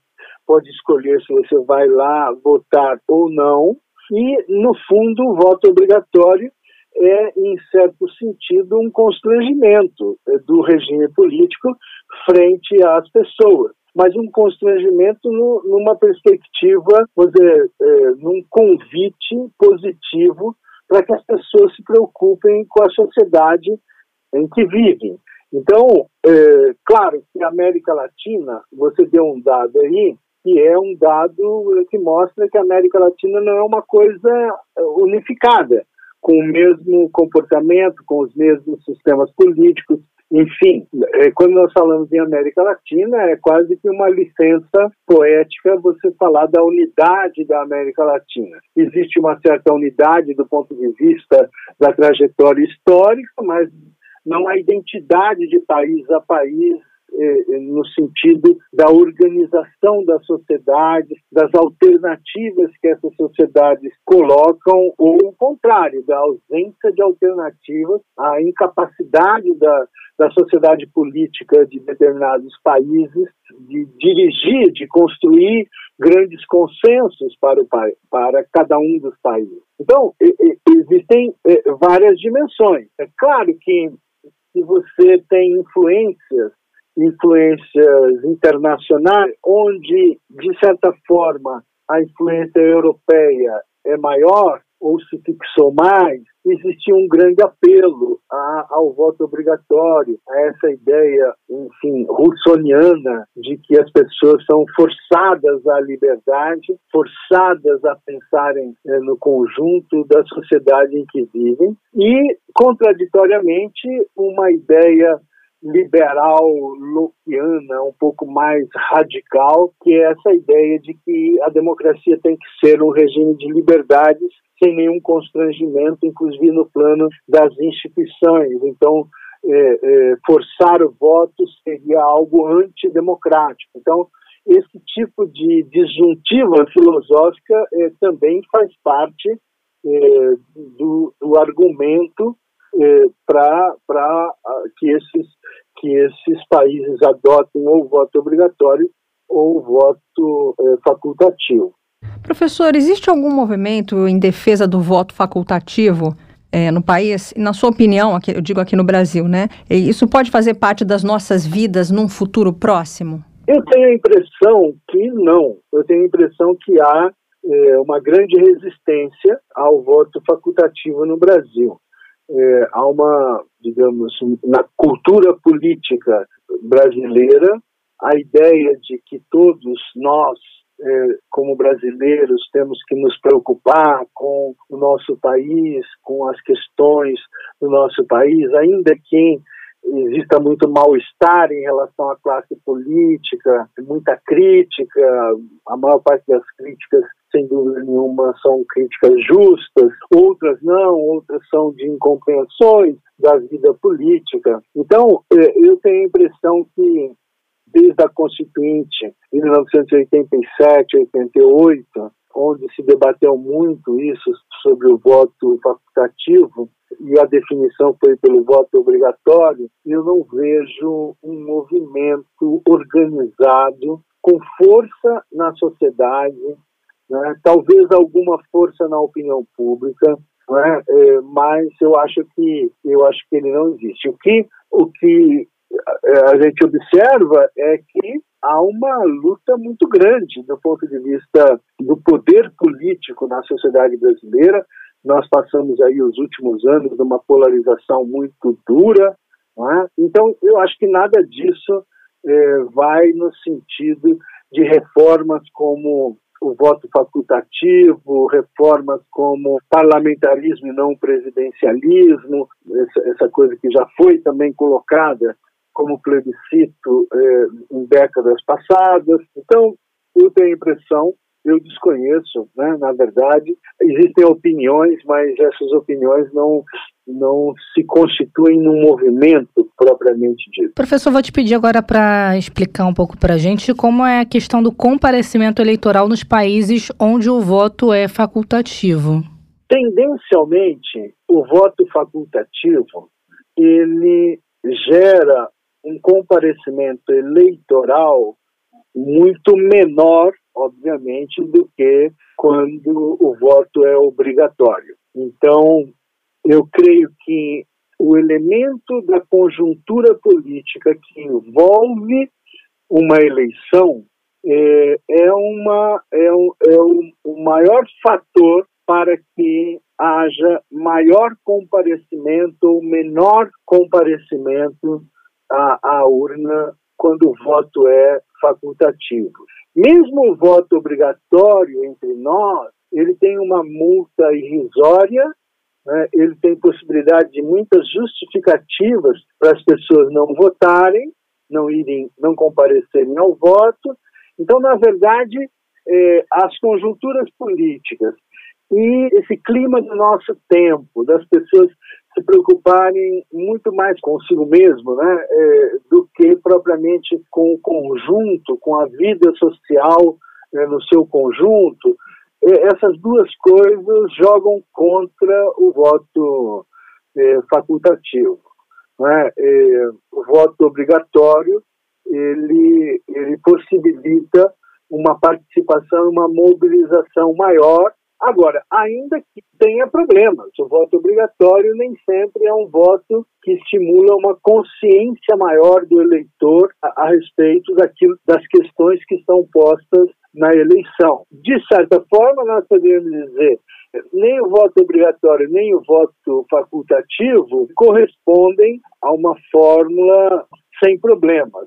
pode escolher se você vai lá votar ou não. E, no fundo, o voto obrigatório é, em certo sentido, um constrangimento é, do regime político frente às pessoas mas um constrangimento no, numa perspectiva, vamos dizer, é, num convite positivo para que as pessoas se preocupem com a sociedade em que vivem. Então, é, claro que a América Latina, você deu um dado aí, que é um dado que mostra que a América Latina não é uma coisa unificada, com o mesmo comportamento, com os mesmos sistemas políticos, enfim, é, quando nós falamos em América Latina, é quase que uma licença poética você falar da unidade da América Latina. Existe uma certa unidade do ponto de vista da trajetória histórica, mas não há identidade de país a país no sentido da organização da sociedade, das alternativas que essas sociedades colocam, ou o contrário, da ausência de alternativas, a incapacidade da, da sociedade política de determinados países de dirigir, de construir grandes consensos para, o, para cada um dos países. Então, existem eh, várias dimensões. É claro que se você tem influências influências internacionais, onde, de certa forma, a influência europeia é maior ou se fixou mais, existia um grande apelo a, ao voto obrigatório, a essa ideia, enfim, russoniana de que as pessoas são forçadas à liberdade, forçadas a pensarem eh, no conjunto da sociedade em que vivem, e, contraditoriamente, uma ideia liberal lockeana, um pouco mais radical, que é essa ideia de que a democracia tem que ser um regime de liberdades sem nenhum constrangimento, inclusive no plano das instituições. Então, é, é, forçar o voto seria algo antidemocrático. Então, esse tipo de disjuntiva filosófica é, também faz parte é, do, do argumento é, para que esses, que esses países adotem ou o voto obrigatório ou o voto é, facultativo. Professor, existe algum movimento em defesa do voto facultativo é, no país? Na sua opinião, aqui, eu digo aqui no Brasil, né? Isso pode fazer parte das nossas vidas num futuro próximo? Eu tenho a impressão que não. Eu tenho a impressão que há é, uma grande resistência ao voto facultativo no Brasil é, há uma, digamos, na cultura política brasileira, a ideia de que todos nós, é, como brasileiros, temos que nos preocupar com o nosso país, com as questões do nosso país, ainda que exista muito mal-estar em relação à classe política, muita crítica, a maior parte das críticas sem dúvida nenhuma, são críticas justas, outras não, outras são de incompreensões da vida política. Então, é, eu tenho a impressão que, desde a Constituinte, em 1987, 88, onde se debateu muito isso sobre o voto facultativo, e a definição foi pelo voto obrigatório, eu não vejo um movimento organizado com força na sociedade né? talvez alguma força na opinião pública, né? é, mas eu acho que eu acho que ele não existe. O que o que é, a gente observa é que há uma luta muito grande do ponto de vista do poder político na sociedade brasileira nós passamos aí os últimos anos numa polarização muito dura, é? então eu acho que nada disso é, vai no sentido de reformas como o voto facultativo, reformas como parlamentarismo e não presidencialismo, essa, essa coisa que já foi também colocada como plebiscito eh, em décadas passadas. Então, eu tenho a impressão, eu desconheço, né, na verdade, existem opiniões, mas essas opiniões não, não se constituem num movimento propriamente dito. Professor, vou te pedir agora para explicar um pouco para a gente como é a questão do comparecimento eleitoral nos países onde o voto é facultativo. Tendencialmente, o voto facultativo ele gera um comparecimento eleitoral muito menor, obviamente, do que quando o voto é obrigatório. Então, eu creio que o elemento da conjuntura política que envolve uma eleição é, é, uma, é, um, é o maior fator para que haja maior comparecimento ou menor comparecimento à, à urna quando o voto é facultativo. Mesmo o voto obrigatório entre nós, ele tem uma multa irrisória, né? ele tem possibilidade de muitas justificativas para as pessoas não votarem, não irem, não comparecerem ao voto. Então, na verdade, eh, as conjunturas políticas e esse clima do nosso tempo, das pessoas se preocuparem muito mais consigo mesmo, né, é, do que propriamente com o conjunto, com a vida social né, no seu conjunto. É, essas duas coisas jogam contra o voto é, facultativo. Né? É, o voto obrigatório ele, ele possibilita uma participação, uma mobilização maior Agora, ainda que tenha problemas, o voto obrigatório nem sempre é um voto que estimula uma consciência maior do eleitor a, a respeito daquilo, das questões que estão postas na eleição. De certa forma, nós podemos dizer nem o voto obrigatório nem o voto facultativo correspondem a uma fórmula sem problemas.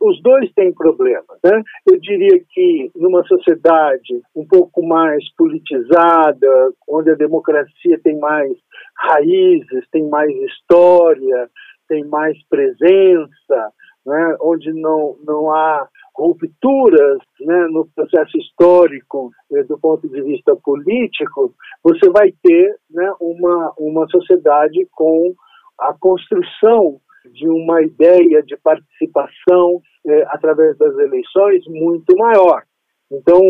Os dois têm problemas. Né? Eu diria que numa sociedade um pouco mais politizada, onde a democracia tem mais raízes, tem mais história, tem mais presença, né? onde não, não há rupturas né, no processo histórico eh, do ponto de vista político, você vai ter né, uma, uma sociedade com a construção de uma ideia de participação é, através das eleições muito maior. Então,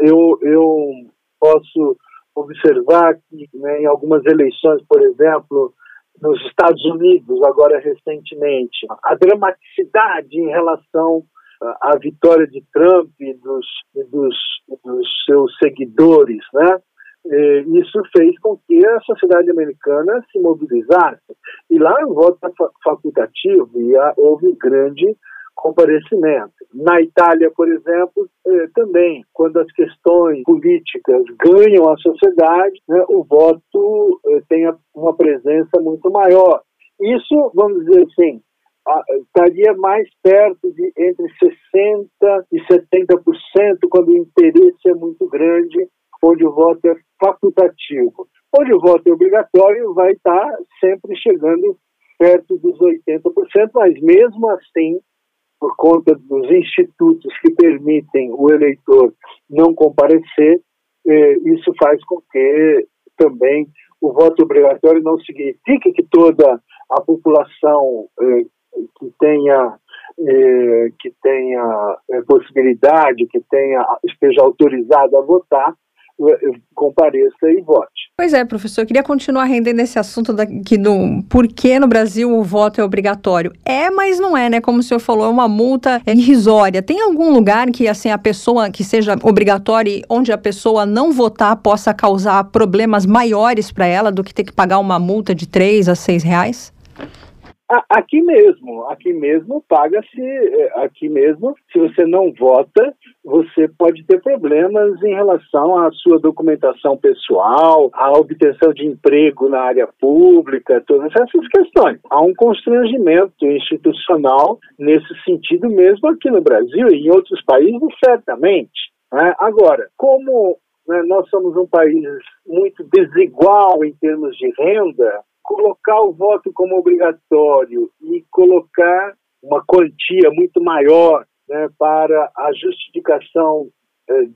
eu, eu posso observar que né, em algumas eleições, por exemplo, nos Estados Unidos, agora recentemente, a dramaticidade em relação à vitória de Trump e dos, dos, dos seus seguidores, né? É, isso fez com que a sociedade americana se mobilizasse. E lá o voto facultativo e houve grande comparecimento. Na Itália, por exemplo, é, também, quando as questões políticas ganham a sociedade, né, o voto é, tem uma presença muito maior. Isso, vamos dizer assim, estaria mais perto de entre 60% e 70% quando o interesse é muito grande onde o voto é facultativo. Onde o voto é obrigatório, vai estar sempre chegando perto dos 80%, mas mesmo assim, por conta dos institutos que permitem o eleitor não comparecer, eh, isso faz com que também o voto obrigatório não signifique que toda a população eh, que tenha eh, que tenha eh, possibilidade, que tenha esteja autorizado a votar, compareça e vote. Pois é, professor, eu queria continuar rendendo esse assunto daqui do porquê no Brasil o voto é obrigatório. É, mas não é, né? Como o senhor falou, é uma multa irrisória. Tem algum lugar que assim a pessoa que seja obrigatória, onde a pessoa não votar possa causar problemas maiores para ela do que ter que pagar uma multa de 3 a 6 reais? Aqui mesmo, aqui mesmo paga-se, é, aqui mesmo, se você não vota, você pode ter problemas em relação à sua documentação pessoal, à obtenção de emprego na área pública, todas essas questões. Há um constrangimento institucional nesse sentido mesmo aqui no Brasil e em outros países, certamente. Né? Agora, como né, nós somos um país muito desigual em termos de renda, colocar o voto como obrigatório e colocar uma quantia muito maior né, para a justificação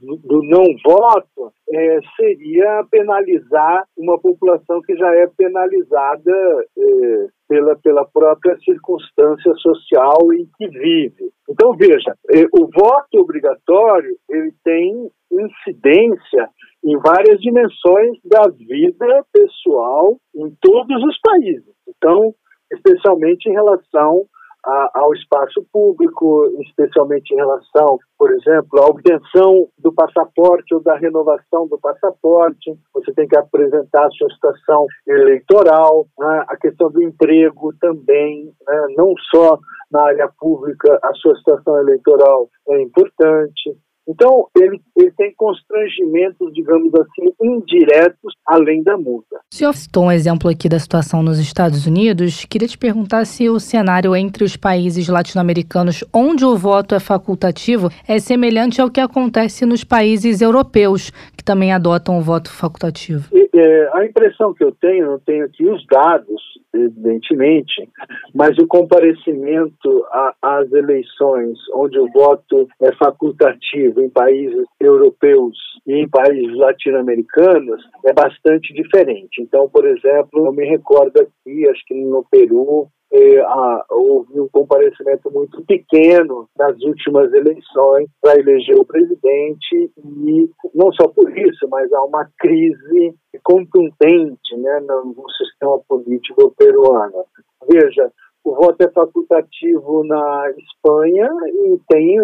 do, do, não voto é, seria penalizar uma população que já é penalizada é, pela, pela própria circunstância social em que vive. Então, veja, é, o voto obrigatório ele tem incidência em várias dimensões da vida pessoal em todos os países. Então, especialmente em relação a, ao espaço público, especialmente em relação, por exemplo, à obtenção do passaporte ou da renovação do passaporte. Você tem que apresentar a sua situação eleitoral, né? a questão do emprego também, né? não só na área pública, a sua situação eleitoral é importante. Então, ele, ele tem constrangimentos, digamos assim, indiretos, além da multa. O senhor citou um exemplo aqui da situação nos Estados Unidos. Queria te perguntar se o cenário entre os países latino-americanos onde o voto é facultativo é semelhante ao que acontece nos países europeus, que também adotam o voto facultativo. E, é, a impressão que eu tenho, não tenho aqui os dados, evidentemente, mas o comparecimento às eleições onde o voto é facultativo em países europeus e em países latino-americanos é bastante diferente. Então, por exemplo, eu me recordo aqui, acho que no Peru, é, a, houve um comparecimento muito pequeno nas últimas eleições para eleger o presidente e não só por isso, mas há uma crise contundente né, no, no sistema político peruano. Veja, o voto é facultativo na Espanha e tem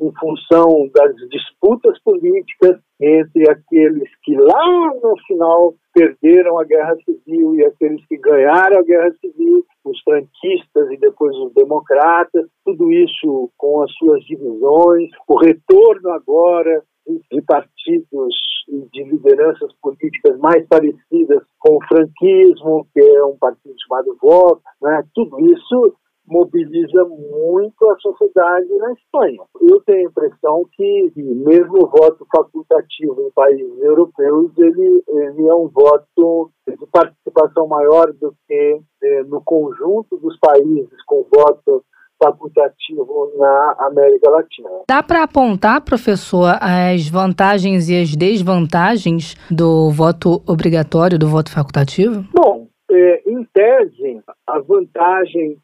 em função das disputas políticas entre aqueles que lá no final perderam a guerra civil e aqueles que ganharam a guerra civil, os franquistas e depois os democratas, tudo isso com as suas divisões, o retorno agora de partidos e de lideranças políticas mais parecidas com o franquismo, que é um partido chamado Vox, né? tudo isso mobiliza muito a sociedade na Espanha. Eu tenho a impressão que, mesmo o voto facultativo em países europeus, ele, ele é um voto de participação maior do que eh, no conjunto dos países com voto facultativo na América Latina. Dá para apontar, professor, as vantagens e as desvantagens do voto obrigatório, do voto facultativo? Bom, é, em tese, a vantagem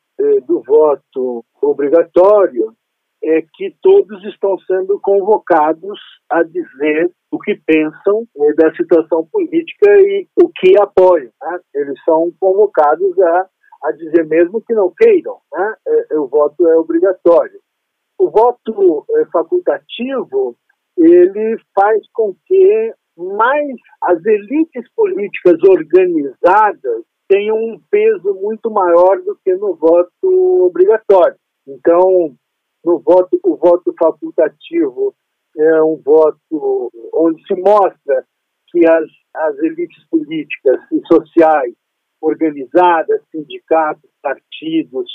do voto obrigatório é que todos estão sendo convocados a dizer o que pensam é, da situação política e o que apoiam. Né? Eles são convocados a a dizer mesmo que não queiram, né? É, é, o voto é obrigatório. O voto é, facultativo ele faz com que mais as elites políticas organizadas tenham um peso muito maior do que no voto obrigatório. Então, no voto, o voto facultativo é um voto onde se mostra que as, as elites políticas e sociais organizadas, sindicatos, partidos,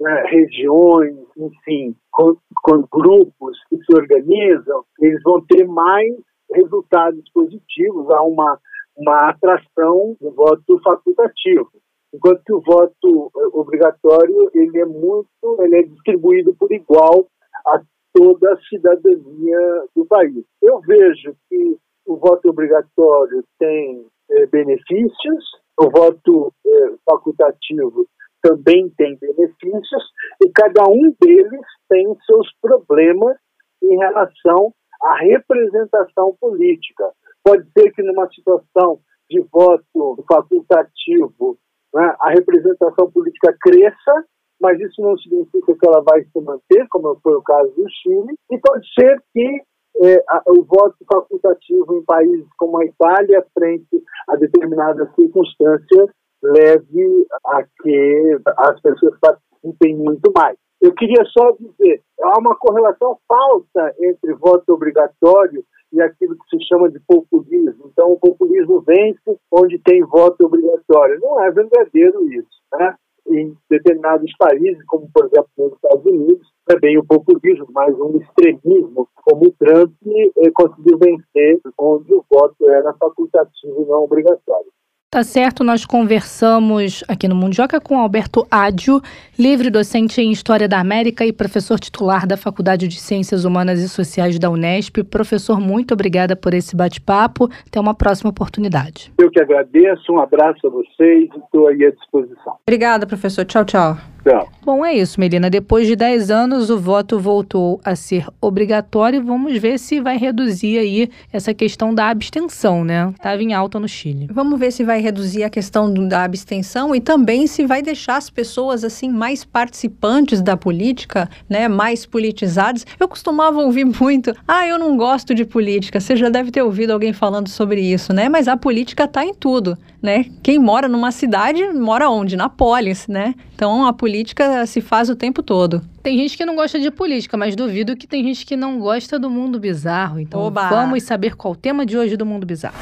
né, regiões, enfim, com, com grupos que se organizam, eles vão ter mais resultados positivos, há uma, uma atração do voto facultativo. Enquanto que o voto eh, obrigatório, ele é muito, ele é distribuído por igual a toda a cidadania do país. Eu vejo que o voto obrigatório tem eh, benefícios, o voto eh, facultativo também tem benefícios e cada um deles tem seus problemas em relação à representação política. Pode ser que numa situação de voto facultativo né, a representação política cresça, mas isso não significa que ela vai se manter, como foi o caso do Chile, e pode ser que é, a, o voto facultativo em países como a Itália, frente a determinadas circunstâncias, leve a que as pessoas participem muito mais. Eu queria só dizer, há uma correlação falsa entre voto obrigatório e aquilo que se chama de populismo. Então, o populismo vence onde tem voto obrigatório. Não é verdadeiro isso. Né? Em determinados países, como por exemplo nos Estados Unidos, também o populismo, mas um extremismo, como o Trump, eh, conseguiu vencer onde o voto era facultativo e não obrigatório. Tá certo, nós conversamos aqui no Mundioca com Alberto Ádio, livre docente em História da América e professor titular da Faculdade de Ciências Humanas e Sociais da Unesp. Professor, muito obrigada por esse bate-papo. Até uma próxima oportunidade. Eu que agradeço, um abraço a vocês e estou aí à disposição. Obrigada, professor. Tchau, tchau. Tchau. Bom, é isso, Melina. Depois de 10 anos, o voto voltou a ser obrigatório. Vamos ver se vai reduzir aí essa questão da abstenção, né? Estava em alta no Chile. Vamos ver se vai reduzir a questão do, da abstenção e também se vai deixar as pessoas assim mais participantes da política, né? Mais politizadas. Eu costumava ouvir muito: "Ah, eu não gosto de política". Você já deve ter ouvido alguém falando sobre isso, né? Mas a política está em tudo, né? Quem mora numa cidade mora onde? Na polis, né? Então a política se faz o tempo todo. Tem gente que não gosta de política, mas duvido que tem gente que não gosta do mundo bizarro. Então Oba! vamos saber qual o tema de hoje do mundo bizarro.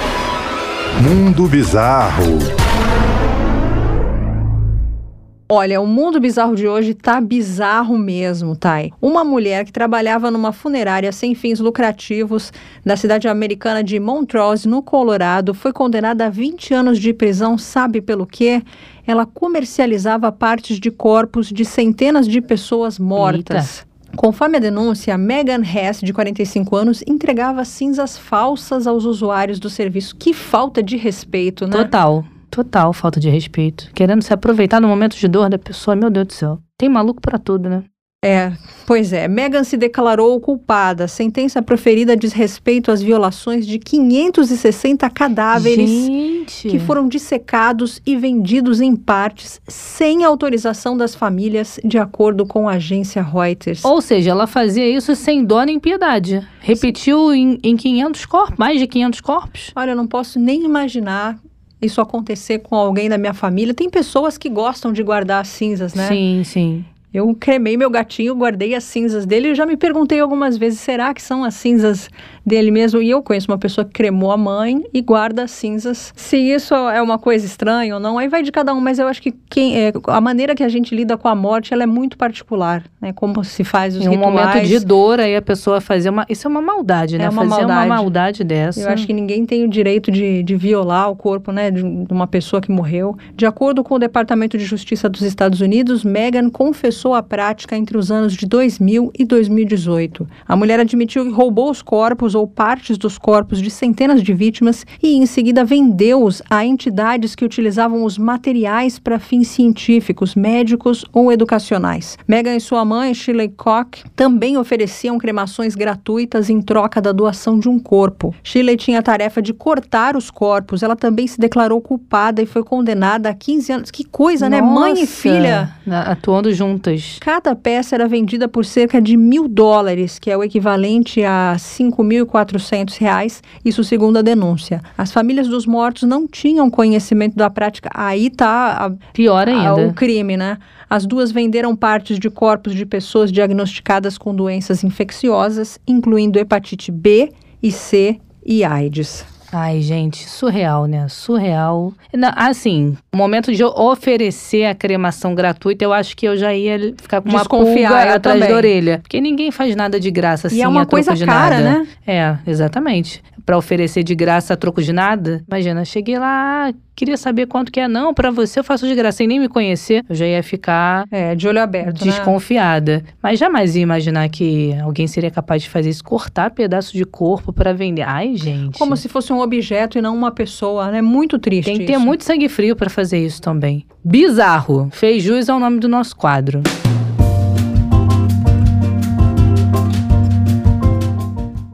Mundo Bizarro. Olha, o mundo bizarro de hoje tá bizarro mesmo, Thay. Uma mulher que trabalhava numa funerária sem fins lucrativos da cidade americana de Montrose, no Colorado, foi condenada a 20 anos de prisão, sabe pelo quê? Ela comercializava partes de corpos de centenas de pessoas mortas. Conforme a denúncia, Megan Hess, de 45 anos, entregava cinzas falsas aos usuários do serviço. Que falta de respeito, né? Total. Total falta de respeito. Querendo se aproveitar no momento de dor da pessoa, meu Deus do céu. Tem maluco pra tudo, né? É, pois é. Megan se declarou culpada. Sentença proferida diz respeito às violações de 560 cadáveres Gente. que foram dissecados e vendidos em partes sem autorização das famílias, de acordo com a agência Reuters. Ou seja, ela fazia isso sem dó nem piedade. Repetiu em, em 500 corpos, mais de 500 corpos. Olha, eu não posso nem imaginar isso acontecer com alguém da minha família. Tem pessoas que gostam de guardar as cinzas, né? Sim, sim. Eu cremei meu gatinho, guardei as cinzas dele e já me perguntei algumas vezes, será que são as cinzas dele mesmo? E eu conheço uma pessoa que cremou a mãe e guarda as cinzas. Se isso é uma coisa estranha ou não, aí vai de cada um, mas eu acho que quem, é, a maneira que a gente lida com a morte, ela é muito particular, né? Como se faz os Em um rituais. momento de dor, aí a pessoa fazer uma. Isso é uma maldade, né? É uma fazer uma maldade. maldade dessa. Eu acho que ninguém tem o direito de, de violar o corpo né, de de uma pessoa que morreu. De acordo com o Departamento de Justiça dos Estados Unidos, Megan confessou a prática entre os anos de 2000 e 2018. A mulher admitiu que roubou os corpos ou partes dos corpos de centenas de vítimas e, em seguida, vendeu-os a entidades que utilizavam os materiais para fins científicos, médicos ou educacionais. Megan e sua mãe, Shirley Koch, também ofereciam cremações gratuitas em troca da doação de um corpo. Shirley tinha a tarefa de cortar os corpos. Ela também se declarou culpada e foi condenada a 15 anos. Que coisa, né? Mãe e Nossa, filha. Atuando juntas. Cada peça era vendida por cerca de mil dólares, que é o equivalente a 5.400 reais, isso segundo a denúncia. As famílias dos mortos não tinham conhecimento da prática. Aí tá a Pior ainda. o crime, né? As duas venderam partes de corpos de pessoas diagnosticadas com doenças infecciosas, incluindo hepatite B e C e AIDS. Ai, gente, surreal, né? Surreal. Assim, o momento de eu oferecer a cremação gratuita, eu acho que eu já ia ficar com uma pulga atrás também. da orelha. Porque ninguém faz nada de graça assim, e é uma a troco coisa de cara, nada. né? É, exatamente. Pra oferecer de graça a troco de nada. Imagina, cheguei lá, queria saber quanto que é. Não, pra você eu faço de graça sem nem me conhecer. Eu já ia ficar É, de olho aberto, né? desconfiada. Mas jamais ia imaginar que alguém seria capaz de fazer isso, cortar pedaço de corpo pra vender. Ai, gente. Como se fosse um objeto e não uma pessoa, né? Muito triste Tem que ter isso. muito sangue frio pra fazer isso também. Bizarro. Fez jus ao nome do nosso quadro.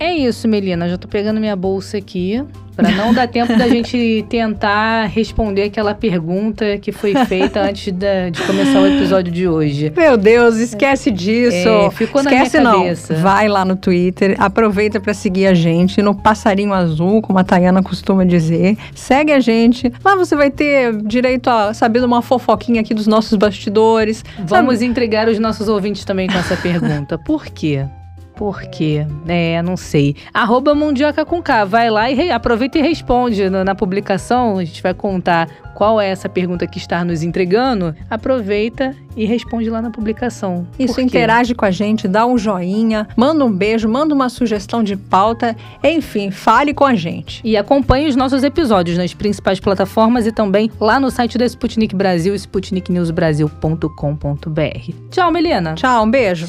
É isso, Melina. Já tô pegando minha bolsa aqui. Para não dar tempo da gente tentar responder aquela pergunta que foi feita antes de, de, começar o episódio de hoje. Meu Deus, esquece disso. É, ficou esquece na minha cabeça. Não. Vai lá no Twitter, aproveita para seguir a gente no Passarinho Azul, como a Tayana costuma dizer. Segue a gente. Lá você vai ter direito a saber uma fofoquinha aqui dos nossos bastidores. Vamos sabe? entregar os nossos ouvintes também com essa pergunta. Por quê? Por quê? É, não sei. Arroba Mundioca com K. Vai lá e aproveita e responde na, na, publicação. A gente vai contar qual é essa pergunta que está nos entregando. Aproveita e responde lá na publicação. Isso, interage com a gente, dá um joinha, manda um beijo, manda uma sugestão de pauta. Enfim, fale com a gente. E acompanhe os nossos episódios nas principais plataformas e também lá no site da Sputnik Brasil, sputniknewsbrasil.com.br. Tchau, Melina. Tchau, um beijo.